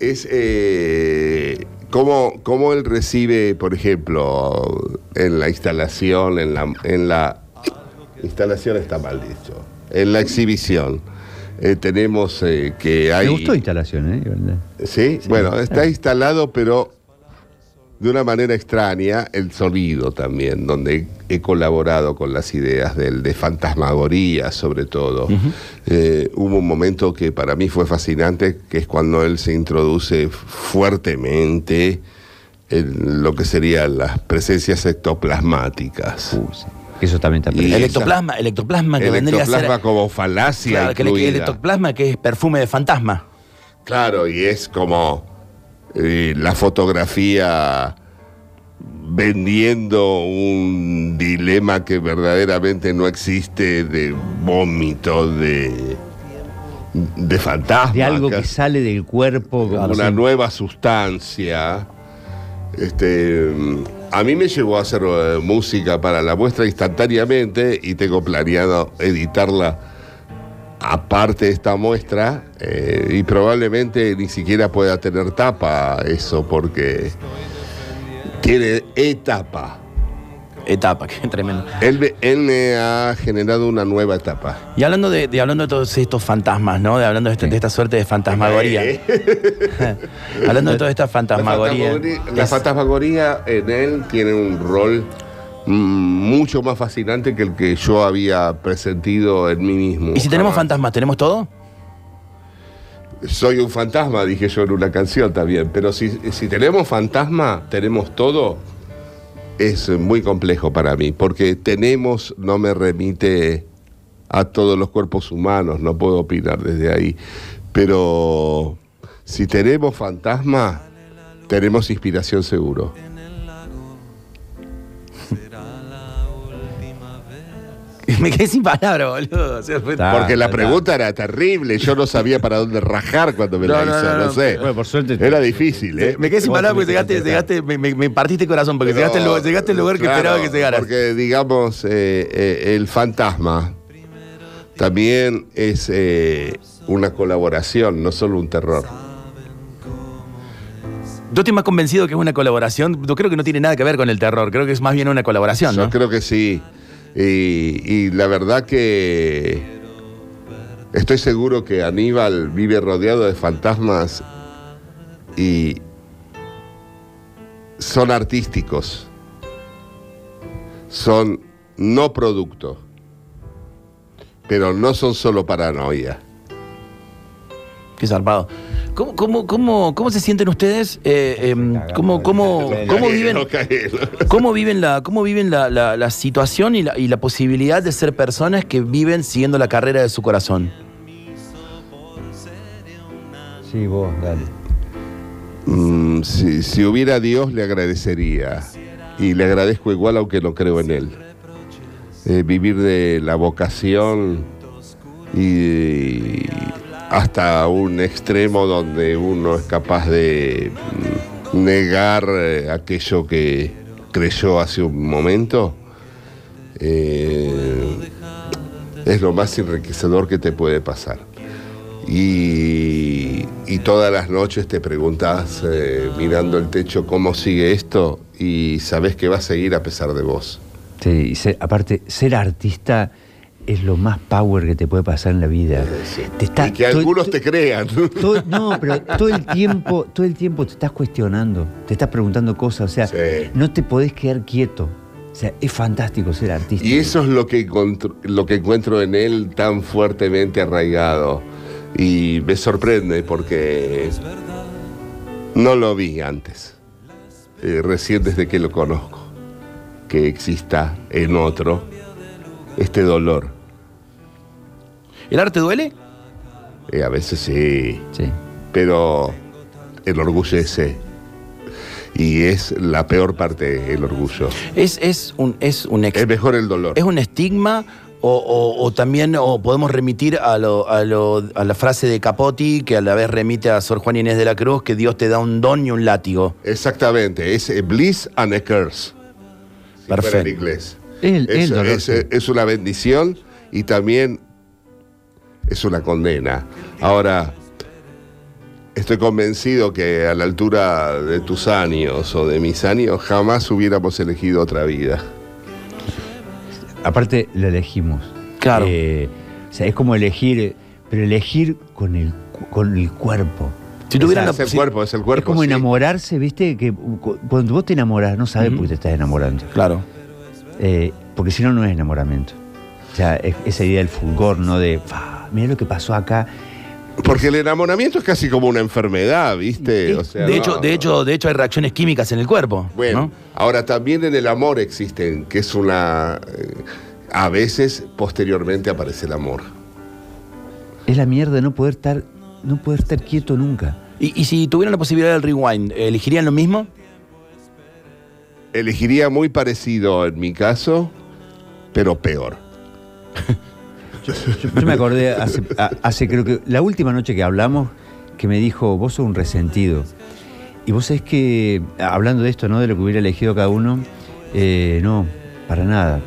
es eh, cómo, cómo él recibe, por ejemplo, en la instalación, en la, en la instalación está mal dicho, en la exhibición. Eh, tenemos eh, que hay. Me gustó instalación, ¿eh? ¿verdad? ¿Sí? bueno, está instalado, pero de una manera extraña, el sonido también, donde he colaborado con las ideas del, de fantasmagoría, sobre todo. Eh, hubo un momento que para mí fue fascinante, que es cuando él se introduce fuertemente en lo que serían las presencias ectoplasmáticas. Uh, sí. Eso también está El ectoplasma, el ectoplasma que el vendría a ser. ectoplasma como falacia Claro, que el, el incluida. ectoplasma que es perfume de fantasma. Claro, y es como eh, la fotografía vendiendo un dilema que verdaderamente no existe de vómito, de, de fantasma. de algo que sale del cuerpo. como una nueva sustancia. Este, a mí me llevó a hacer eh, música para la muestra instantáneamente y tengo planeado editarla aparte de esta muestra eh, y probablemente ni siquiera pueda tener tapa eso porque tiene etapa. Etapa, qué tremendo. Él, ha generado una nueva etapa. Y hablando de, de- hablando de todos estos fantasmas, ¿no? De hablando de, este- de esta suerte de fantasmagoría. Eh, hablando de toda esta La fantasmagoría. la fantasmagoría en él tiene un rol mucho más fascinante que el que yo había presentido en mí mismo. y si tenemos Jamás. fantasmas, ¿tenemos todo? Soy un fantasma, dije yo en una canción también, pero si, si tenemos fantasma, tenemos todo, es muy complejo para mí, porque tenemos no me remite a todos los cuerpos humanos, no puedo opinar desde ahí, pero si tenemos fantasma, tenemos inspiración seguro. Me quedé sin palabras, boludo. O sea, fue- Está. Porque la está. pregunta era terrible, yo no sabía para dónde rajar cuando me No, la no, hizo, no, no, no. sé. Bueno, por suerte. Era difícil, ¿eh? Me quedé sin Vos palabras porque llegaste, que llegaste, me, me- me partiste el corazón, porque Pero, llegaste, al lugar, llegaste al lugar que claro, esperaba que llegaras. Porque, digamos, eh, eh, el fantasma también es eh, una colaboración, no solo un terror. Yo estoy más convencido que es una colaboración. Yo creo que no tiene nada que ver con el terror. Creo que es más bien una colaboración, Yo ¿no? creo que sí. Y, la verdad que estoy seguro que Aníbal vive rodeado de fantasmas y son artísticos. Son no producto. Pero no son solo paranoia. Qué zarpado. ¿Cómo, cómo, cómo, cómo se sienten ustedes? Eh, em, ¿Cómo, cómo, cómo viven? ¿Cómo viven la, cómo viven la, la- la situación y la, y la posibilidad de ser personas que viven siguiendo la carrera de su corazón? Sí, vos, dale. Mm, si, si hubiera Dios, le agradecería. Y le agradezco igual, aunque no creo en Él. Eh, vivir de la vocación y hasta un extremo donde uno es capaz de mm, negar eh, aquello que creyó hace un momento, eh, es lo más enriquecedor que te puede pasar. Y, todas las noches te preguntas, eh, mirando el techo, cómo sigue esto y sabes que va a seguir a pesar de vos. Sí, y ser- aparte, ser artista es lo más power que te puede pasar en la vida. Te y que todo- algunos te crean. todo- no, pero todo el tiempo, todo el tiempo te estás cuestionando, te estás preguntando cosas, o sea, Sí. no te podés quedar quieto. O sea, es fantástico ser artista. Y eso es lo que, lo que encuentro en él tan fuertemente arraigado. Y me sorprende porque no lo vi antes. Eh, recién desde que lo conozco. Que exista en otro este dolor. ¿El arte duele? Eh, a veces sí, Sí. pero enorgullece. Y es la peor parte, el orgullo. ¿Es, es un, es un ex- Es mejor el dolor. ¿Es un estigma o, o- o también o podemos remitir a, lo- a, lo- a la frase de Capotti que a la vez remite a Sor Juan Inés de la Cruz que Dios te da un don y un látigo? Exactamente, es a bliss and a curse. Si fuera Perfecto. en inglés. El- es, el dolor, es- sí. es una bendición y también es una condena. Ahora, estoy convencido que a la altura de tus años o de mis años jamás hubiéramos elegido otra vida. Aparte, lo elegimos. Claro. Eh, o sea, es como elegir, pero elegir con el, cu- con el cuerpo. Si tuvieran la Es el si- cuerpo, es el cuerpo. es como sí. enamorarse, ¿viste? Que cu- cuando vos te enamoras, no sabes por qué te estás enamorando. Claro. Eh, porque si no, no es enamoramiento. O sea, es- esa idea del fulgor, ¿no? De, "Fa, mira lo que pasó acá. Porque el enamoramiento es casi como una enfermedad, ¿viste? O sea, de, no- hecho, de, hecho, de hecho, hay reacciones químicas en el cuerpo. Bueno, ¿no? ahora también en el amor existen, que es una... eh, a veces posteriormente aparece el amor. Es la mierda no poder estar, no poder estar quieto nunca. Y, y si tuvieran la posibilidad del rewind, ¿elegirían lo mismo? Elegiría muy parecido en mi caso, pero peor. Yo, yo me acordé hace, hace, creo que, la última noche que hablamos, que me dijo, vos sos un resentido. Y vos sabés que, hablando de esto, ¿no? De lo que hubiera elegido cada uno, eh, no, para nada.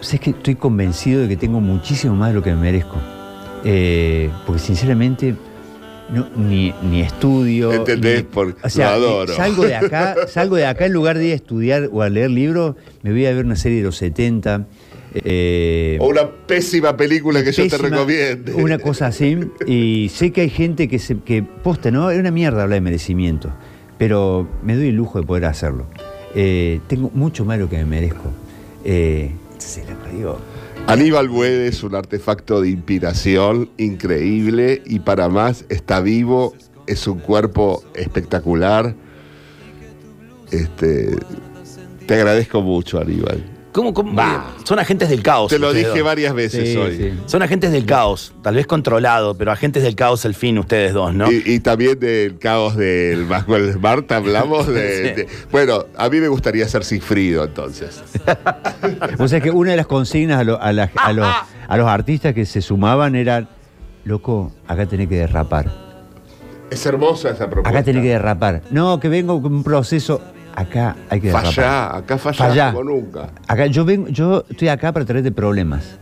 Sabés que estoy convencido de que tengo muchísimo más de lo que me merezco. Eh, porque sinceramente, no, ni, ni estudio. ¿Entendés? ni- Por- o sea, lo adoro. Salgo de acá, salgo de acá en lugar de ir a estudiar o a leer libros, me voy a ver una serie de los 70. Eh, O una pésima película que yo te pésima, recomiende. Una cosa así. Y sé que hay gente que, se, que posta, ¿no? Es una mierda hablar de merecimiento. Pero me doy el lujo de poder hacerlo. Eh, tengo mucho más de lo que me merezco. Eh, lo que digo, Aníbal Buede es un artefacto de inspiración increíble y para más está vivo, es un cuerpo espectacular. Este, te agradezco mucho, Aníbal. ¿Cómo, cómo- son agentes del caos. Te lo dije dos. varias veces Sí, hoy. sí. Son agentes del caos, tal vez controlado, pero agentes del caos al fin ustedes dos, ¿no? Y, y también del caos del Maxwell Smart hablamos de, Sí. de- Bueno, a mí me gustaría ser Sigfrido entonces. Vos sabés que una de las consignas a, lo- a la- a los, a los artistas que se sumaban era, loco, acá tenés que derrapar. Es hermosa esa propuesta. Acá tenés que derrapar. No, que vengo con un proceso. Acá hay que derrapar. Fallá, acá fallá, Fallá. como nunca. Acá, yo, vengo, yo estoy acá para traerte problemas.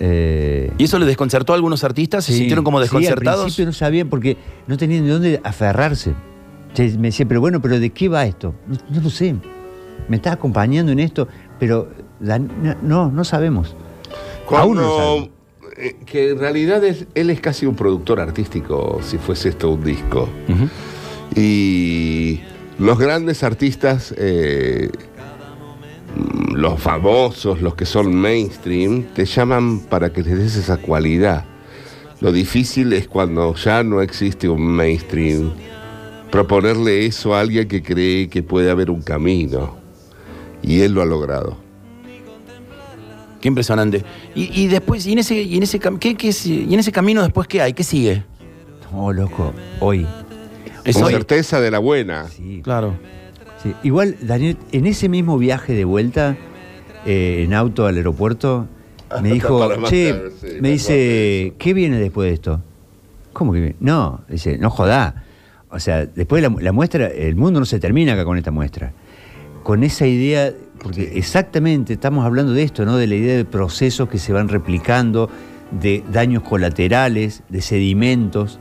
Eh, ¿Y eso les desconcertó a algunos artistas? ¿Se sí, sintieron como sí, desconcertados? al principio no sabían porque no tenían de dónde aferrarse. Me decía, pero bueno, ¿pero de qué va esto? No, no lo sé. Me estás acompañando en esto, pero no, no sabemos. Aún no sabemos. eh, que en realidad es- él es casi un productor artístico, si fuese esto un disco. Y los grandes artistas, eh, mm, los famosos, los que son mainstream, te llaman para que les des esa cualidad. Lo difícil es cuando ya no existe un mainstream, proponerle eso a alguien que cree que puede haber un camino. Y él lo ha logrado. Qué impresionante. Y, y después, y en, ese, y, en ese, cam- ¿qué, qué es- y en ese camino después qué hay? ¿Qué sigue? No, loco, hoy, Con certeza de la buena. Sí, Claro. sí. Igual, Daniel, en ese mismo viaje de vuelta, eh, en auto al aeropuerto, me dijo, Para más che, tarde, sí, me más dice, ¿qué viene después de esto? ¿Cómo que viene? No, dice, no jodá. O sea, después de la, la muestra, el mundo no se termina acá con esta muestra. Con esa idea, porque exactamente estamos hablando de esto, ¿no? De la idea de procesos que se van replicando, de daños colaterales, de sedimentos.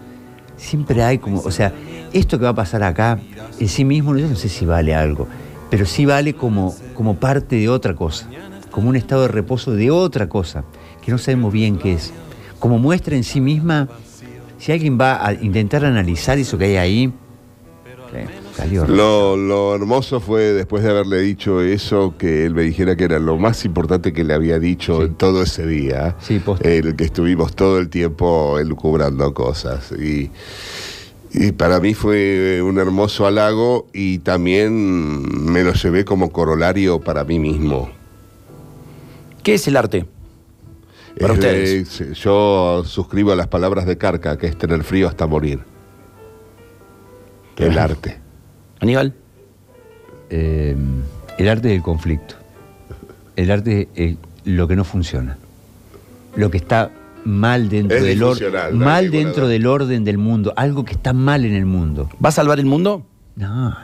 Siempre hay como, o sea, esto que va a pasar acá, en sí mismo, yo no sé si vale algo, pero sí vale como, como parte de otra cosa, como un estado de reposo de otra cosa, que no sabemos bien qué es. Como muestra en sí misma, si alguien va a intentar analizar eso que hay ahí, salió. Lo, lo hermoso fue después de haberle dicho eso, que él me dijera que era lo más importante que le había dicho Sí. en todo ese día. Sí, el que estuvimos todo el tiempo elucubrando cosas. Y, y para mí fue un hermoso halago y también me lo llevé como corolario para mí mismo. ¿Qué es el arte? Para ustedes. yo suscribo a las palabras de Carca, que es tener frío hasta morir. El arte. Aníbal. Eh, el arte del conflicto. El arte es lo que no funciona. Lo que está mal dentro Es del orden. Mal dentro del orden del mundo. Algo que está mal en el mundo. ¿Va a salvar el mundo? No,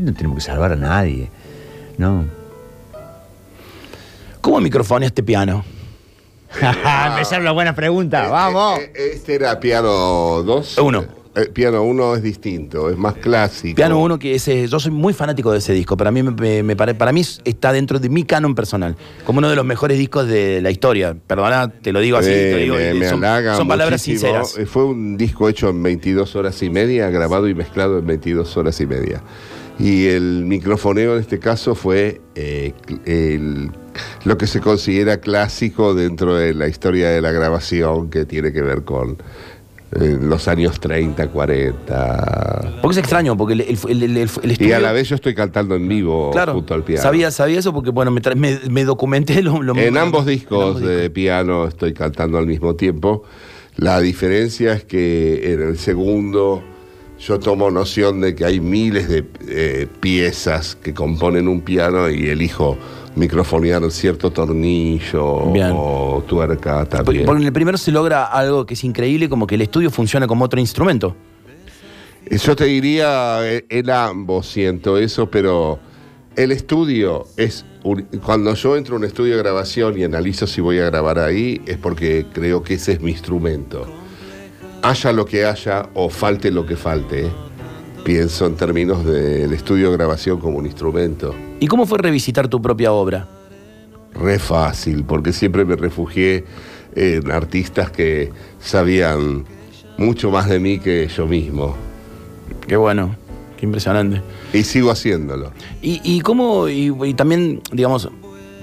no tenemos que salvar a nadie. No. ¿Cómo microfonea este piano? Empezaron la buena pregunta. Vamos. Eh, eh, Este era piano 2. Uno. Piano 1 es distinto, es más clásico. Piano 1, que ese, yo soy muy fanático de ese disco. Para mí, me, me- para mí está dentro de mi canon personal, como uno de los mejores discos de la historia. Perdona, te lo digo así, Eh, te digo, me, eh, me son, palabras muchísimo. sinceras. Eh, Fue un disco hecho en 22 horas y media, grabado y mezclado en 22 horas y media. Y el microfoneo en este caso fue eh, el- lo que se considera clásico dentro de la historia de la grabación, que tiene que ver con eh, los años 30, 40. Porque es extraño, porque el, el- el- el- el Y a la vez yo estoy cantando en vivo claro, junto al piano. Sabía, sabía eso porque, bueno, me, me- me documenté lo, lo En ambos en discos de piano estoy cantando al mismo tiempo. La diferencia es que en el segundo yo tomo noción de que hay miles de eh, piezas que componen un piano y elijo microfonear cierto tornillo Bien. o tuerca también. porque en el primero se logra algo que es increíble, como que el estudio funciona como otro instrumento. Yo te diría, eh, en ambos siento eso, pero el estudio es. un- cuando yo entro a un estudio de grabación y analizo si voy a grabar ahí, es porque creo que ese es mi instrumento. Haya lo que haya o falte lo que falte, pienso en términos del estudio de grabación como un instrumento. ¿Y cómo fue revisitar tu propia obra? Re fácil, porque siempre me refugié en artistas que sabían mucho más de mí que yo mismo. Qué bueno, qué impresionante. Y sigo haciéndolo. Y, y cómo, y, y también, digamos,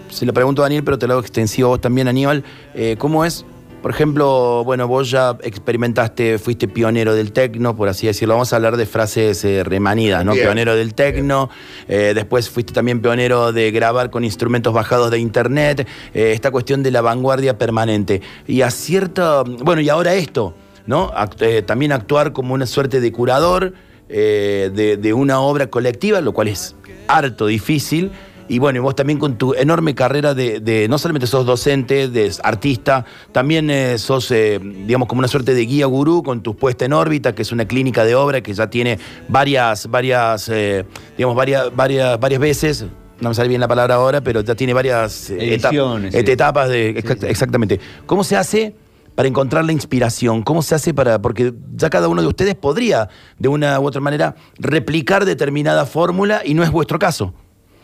se lo pregunto a Daniel, pero te lo hago extensivo a vos también, Aníbal, eh, ¿cómo es? Por ejemplo, bueno, vos ya experimentaste, fuiste pionero del tecno, por así decirlo. Vamos a hablar de frases eh, remanidas, ¿no? Bien. Pionero del tecno. eh, después fuiste también pionero de grabar con instrumentos bajados de internet. eh, esta cuestión de la vanguardia permanente. Y a cierta. Bueno, y ahora esto, ¿no? Act- también actuar como una suerte de curador de, de una obra colectiva, lo cual es harto difícil. Y bueno, y vos también con tu enorme carrera de, de- no solamente sos docente, de artista, también eh, sos, eh, digamos, como una suerte de guía gurú con tu puesta en órbita, que es una clínica de obra que ya tiene varias, varias, eh, digamos, varias, varias, varias veces. No me sale bien la palabra ahora, pero ya tiene varias Ediciones, sí. etapas de. exact- sí. Exactamente. ¿Cómo se hace para encontrar la inspiración? ¿Cómo se hace para.? Porque ya cada uno de ustedes podría, de una u otra manera, replicar determinada fórmula y no es vuestro caso.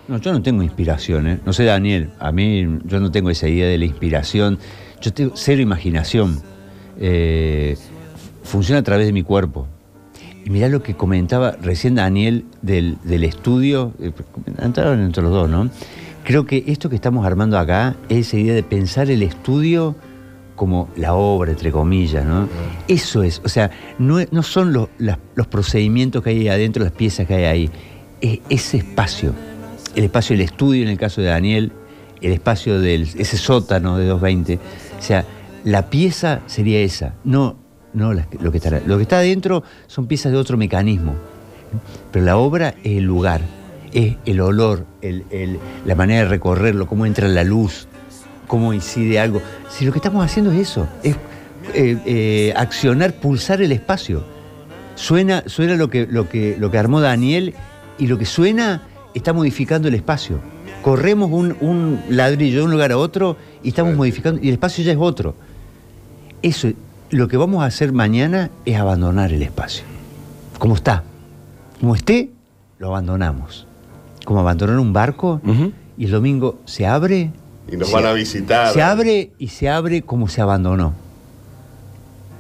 No, yo no tengo inspiración, ¿eh? No sé, Daniel, a mí yo no tengo esa idea de la inspiración. Yo tengo cero imaginación. Eh, funciona a través de mi cuerpo. Y mirá lo que comentaba recién Daniel del, del estudio, eh, entraron entre los dos, ¿no? Creo que esto que estamos armando acá es esa idea de pensar el estudio como la obra, entre comillas, ¿no? Eso es, o sea, no, no son los, los procedimientos que hay ahí adentro, las piezas que hay ahí, es ese espacio, el espacio del estudio en el caso de Daniel, el espacio del ese sótano de 220, o sea, la pieza sería esa, no no lo que está Lo que está adentro son piezas de otro mecanismo. Pero la obra es el lugar, es el olor, el- el- la manera de recorrerlo, cómo entra la luz, cómo incide algo. Si lo que estamos haciendo es eso, es eh, eh, accionar, pulsar el espacio. Suena, suena lo, que, lo, que, lo que armó Daniel y lo que suena está modificando el espacio. Corremos un, un ladrillo de un lugar a otro y estamos modificando, y el espacio ya es otro. Eso, lo que vamos a hacer mañana es abandonar el espacio. Como está. Como esté, lo abandonamos. Como abandonar un barco y el domingo se abre. Y nos se- van a visitar. Se abre y se abre como se abandonó.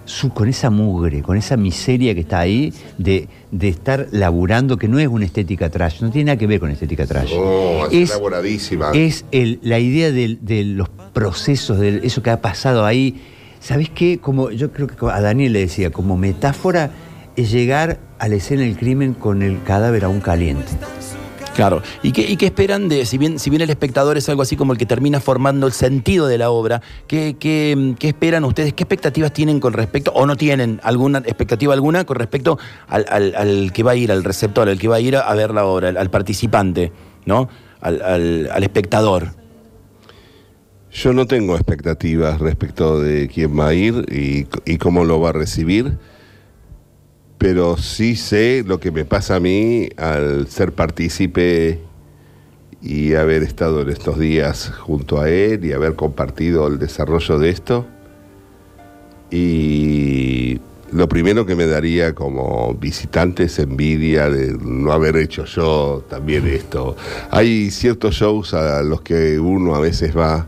Su- con esa mugre, con esa miseria que está ahí de, de estar laburando, que no es una estética trash, no tiene nada que ver con estética trash. Oh, es elaboradísima. es el- la idea de, los procesos, de eso que ha pasado ahí. ¿Sabes qué? Como yo creo que a Daniel le decía, como metáfora es llegar a la escena del crimen con el cadáver aún caliente. Claro. ¿Y qué, esperan de, si bien, si bien el espectador es algo así como el que termina formando el sentido de la obra, ¿qué, qué, qué esperan ustedes? ¿Qué expectativas tienen con respecto, o no tienen alguna expectativa alguna con respecto al, al- que va a ir, al receptor, al que va a ir a, ver la obra, al, participante, ¿no? Al, espectador. Yo no tengo expectativas respecto de quién va a ir y cómo lo va a recibir, pero sí sé lo que me pasa a mí al ser partícipe y haber estado en estos días junto a él y haber compartido el desarrollo de esto. Y lo primero que me daría como visitante es envidia de no haber hecho yo también esto. Hay ciertos shows a los que uno a veces va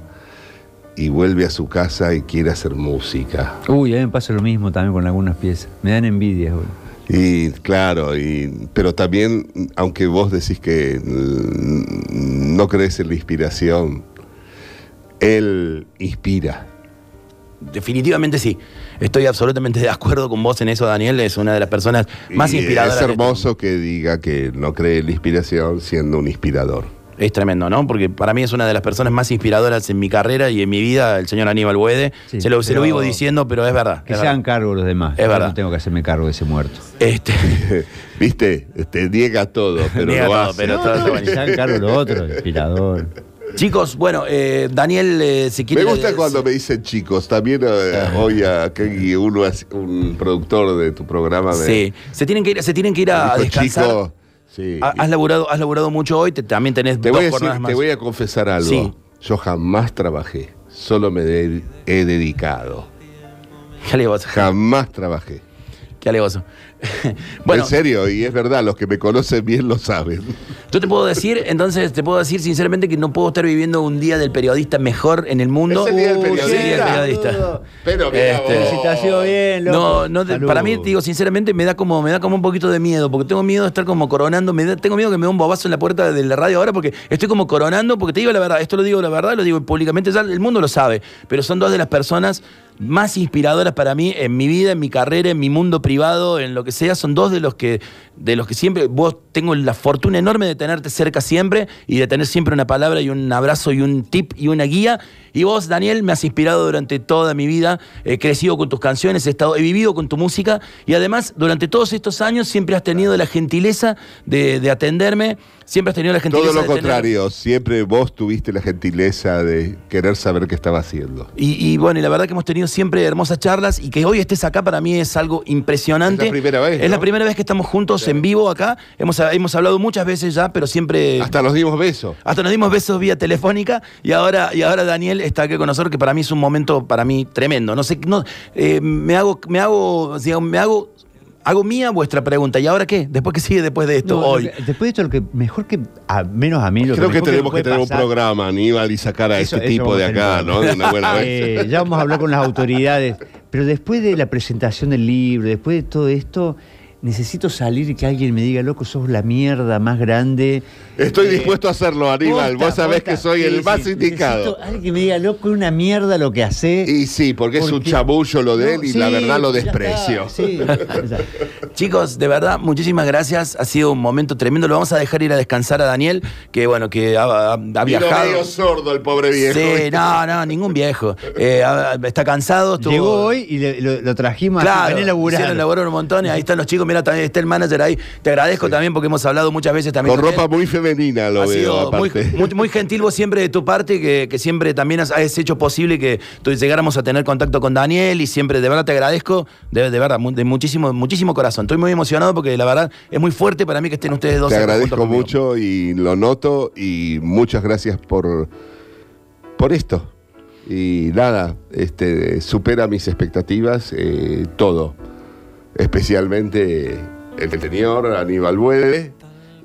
y vuelve a su casa y quiere hacer música. Uy, a mí me pasa lo mismo también con algunas piezas. Me dan envidia. güey. Y claro, y, pero también, aunque vos decís que no crees en la inspiración, él inspira. Definitivamente sí. Estoy absolutamente de acuerdo con vos en eso, Daniel. Es una de las personas más Y inspiradoras. Es que hermoso que diga que no cree en la inspiración siendo un inspirador. Es tremendo, ¿no? Porque para mí es una de las personas más inspiradoras en mi carrera y en mi vida, el señor Aníbal Buede. Sí, se, lo, se lo vivo diciendo, pero es verdad. Que es se hagan verdad. cargo los demás. Es Yo verdad. No tengo que hacerme cargo de ese muerto. Este, ¿Viste? Te niega todo, pero Niega lo todo, hace. pero todo se hagan cargo los otros, inspirador. Chicos, bueno, eh, Daniel, eh, si quiere. Me gusta cuando me dicen chicos. También eh, hoy aquí uno, es- un productor de tu programa me Sí, se tienen que ir, se tienen que ir a, a descansar. chico. Sí. Has laburado, has laburado mucho hoy, te- también tenés Te dos voy, a decir- más. te voy a confesar algo. Sí. Yo jamás trabajé, solo me de- he dedicado. Qué alevoso, Jamás trabajé. qué alevoso. bueno, en serio, y es verdad, los que me conocen bien lo saben. Yo te puedo decir, entonces, te puedo decir sinceramente que no puedo estar viviendo un día del periodista mejor en el mundo. Es el día del Uh, periodista. sí, el día del periodista. Pero mira Este, vos. Felicitación, bien, loco. No, no, para mí, te digo, sinceramente, me da como, me da como un poquito de miedo, porque tengo miedo de estar como coronando, me da- tengo miedo que me dé un bobazo en la puerta de la radio ahora, porque estoy como coronando, porque te digo la verdad, esto lo digo la verdad, lo digo públicamente, ya el mundo lo sabe, pero son dos de las personas más inspiradoras para mí en mi vida, en mi carrera, en mi mundo privado, en lo que sea, son dos de los que, de los que siempre, vos tengo la fortuna enorme de tenerte cerca siempre y de tener siempre una palabra y un abrazo y un tip y una guía. Y vos, Daniel, me has inspirado durante toda mi vida, he crecido con tus canciones, he, estado, he vivido con tu música y además durante todos estos años siempre has tenido la gentileza de, de atenderme, siempre has tenido la gentileza Todo lo de tener- contrario, siempre vos tuviste la gentileza de querer saber qué estaba haciendo. Y, y bueno, y la verdad que hemos tenido siempre hermosas charlas y que hoy estés acá para mí es algo impresionante. Es la primera vez, Es la primera vez que estamos juntos en vivo acá. Hemos, hemos hablado muchas veces ya, pero siempre... Hasta nos dimos besos. Hasta nos dimos besos vía telefónica y ahora, y ahora Daniel está aquí con nosotros, que para mí es un momento para mí tremendo. No sé, no, eh, me hago, me hago, digamos, me hago, hago mía vuestra pregunta. ¿Y ahora qué? ¿Después qué sigue después de esto No, hoy? que- después de esto, lo que mejor que, a, menos a mí, lo Creo que tenemos que puede tener un programa, Aníbal, y sacar a Eso- este eso tipo de acá. ¿no? De una buena vez. Eh, ya vamos a hablar con las autoridades. Pero después de la presentación del libro, después de todo esto, necesito salir y que alguien me diga, loco, sos la mierda más grande. Estoy Eh, dispuesto a hacerlo, Aníbal. posta, Vos sabés posta. que soy Sí, el sí, más indicado. alguien que me diga, loco, es una mierda lo que hace. Y sí, porque es un chabullo lo de él y la verdad lo está, desprecio. Chicos, de verdad, muchísimas gracias. Ha sido un momento tremendo. Lo vamos a dejar ir a descansar a Daniel, que bueno, que ha, ha- ha viajado. medio sordo el pobre viejo. Sí, no, no, ningún viejo. Eh, está cansado. estuvo- Llegó hoy y le- lo, lo trajimos Claro, a laburar. hicieron laburar un montón y ahí están los chicos, mira, también está el manager ahí. Te agradezco también porque hemos hablado muchas veces también. Con con él. ropa muy femenina lo Ha veo, sido muy, muy, muy gentil vos siempre de tu parte, que, que siempre también has, has hecho posible que tú llegáramos a tener contacto con Daniel y siempre de verdad te agradezco, de, de verdad, de muchísimo, muchísimo corazón. Estoy muy emocionado porque la verdad es muy fuerte para mí que estén ustedes dos. Te agradezco mucho y lo noto y muchas gracias por, por esto. Y nada, este, supera mis expectativas eh, todo, especialmente el señor Aníbal Buede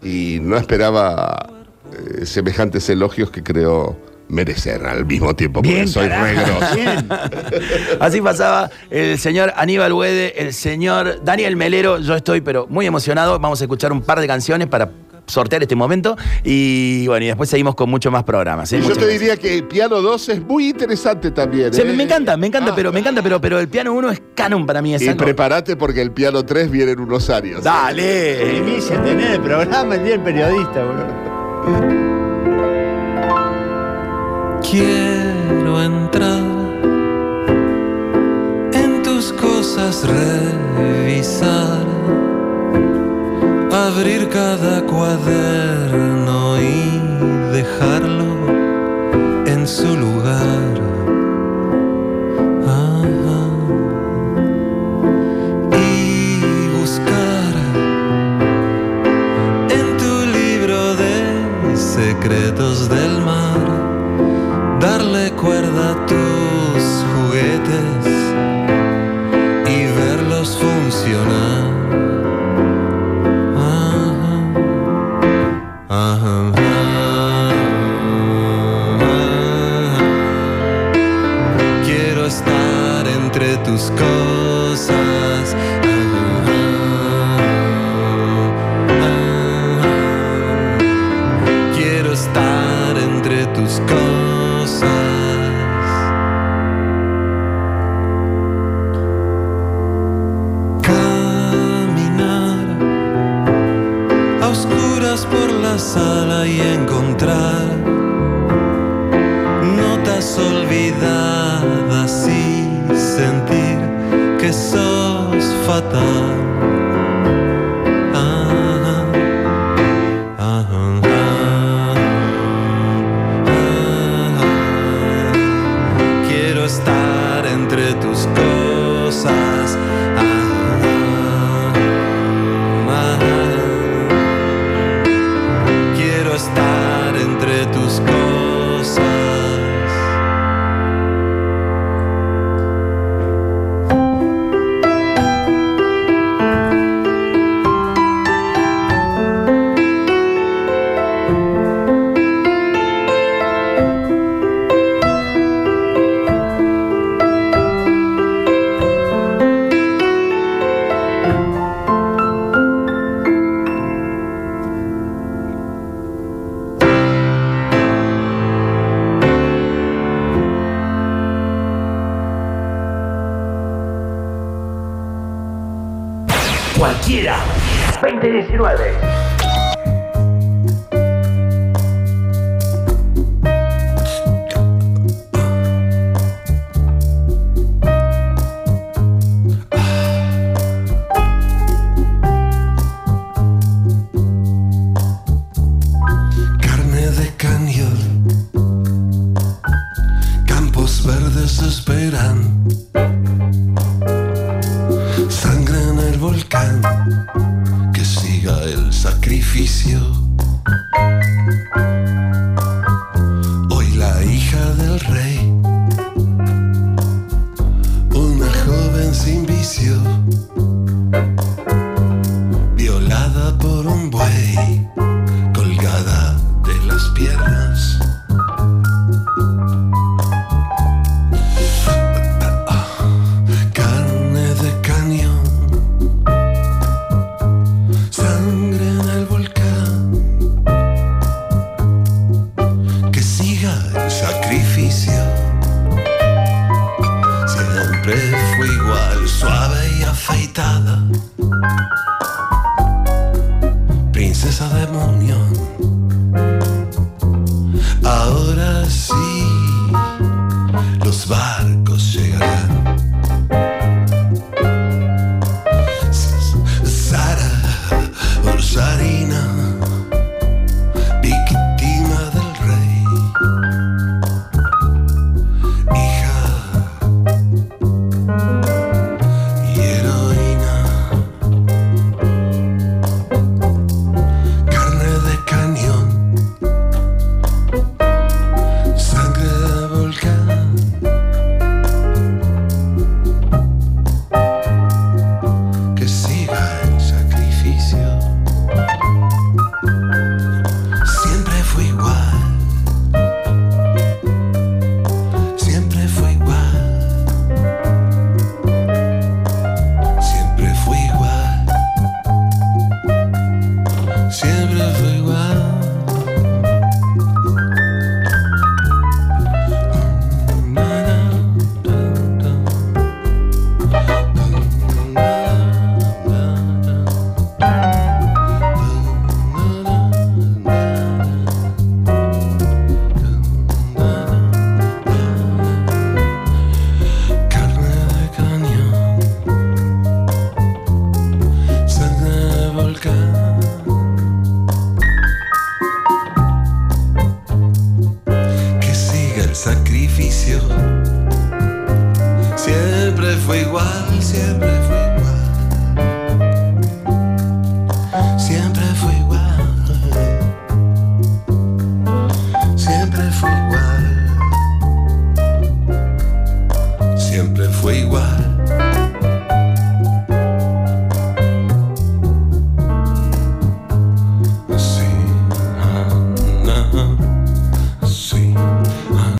y no esperaba eh, semejantes elogios que creo merecer al mismo tiempo, porque Bien, soy carajo, bien. Así pasaba el señor Aníbal Huede, el señor Daniel Melero. Yo estoy, pero muy emocionado. Vamos a escuchar un par de canciones para sortear este momento. Y bueno, y después seguimos con mucho más programas. ¿eh? Y yo Muchas te gracias. diría que el piano 2 es muy interesante también. Sí, ¿eh? me encanta, me encanta, Ah, pero me encanta, pero, pero el piano 1 es canon para mí. Es Y algo- prepárate porque el piano 3 viene en unos años. Dale. Primicia tener el programa el día del periodista, boludo. Quiero entrar en tus cosas, revisar, abrir cada cuaderno y dejarlo en su lugar. Y buscar en tu libro de secretos del mar darle cuerda a tus juguetes Cualquiera. 2019.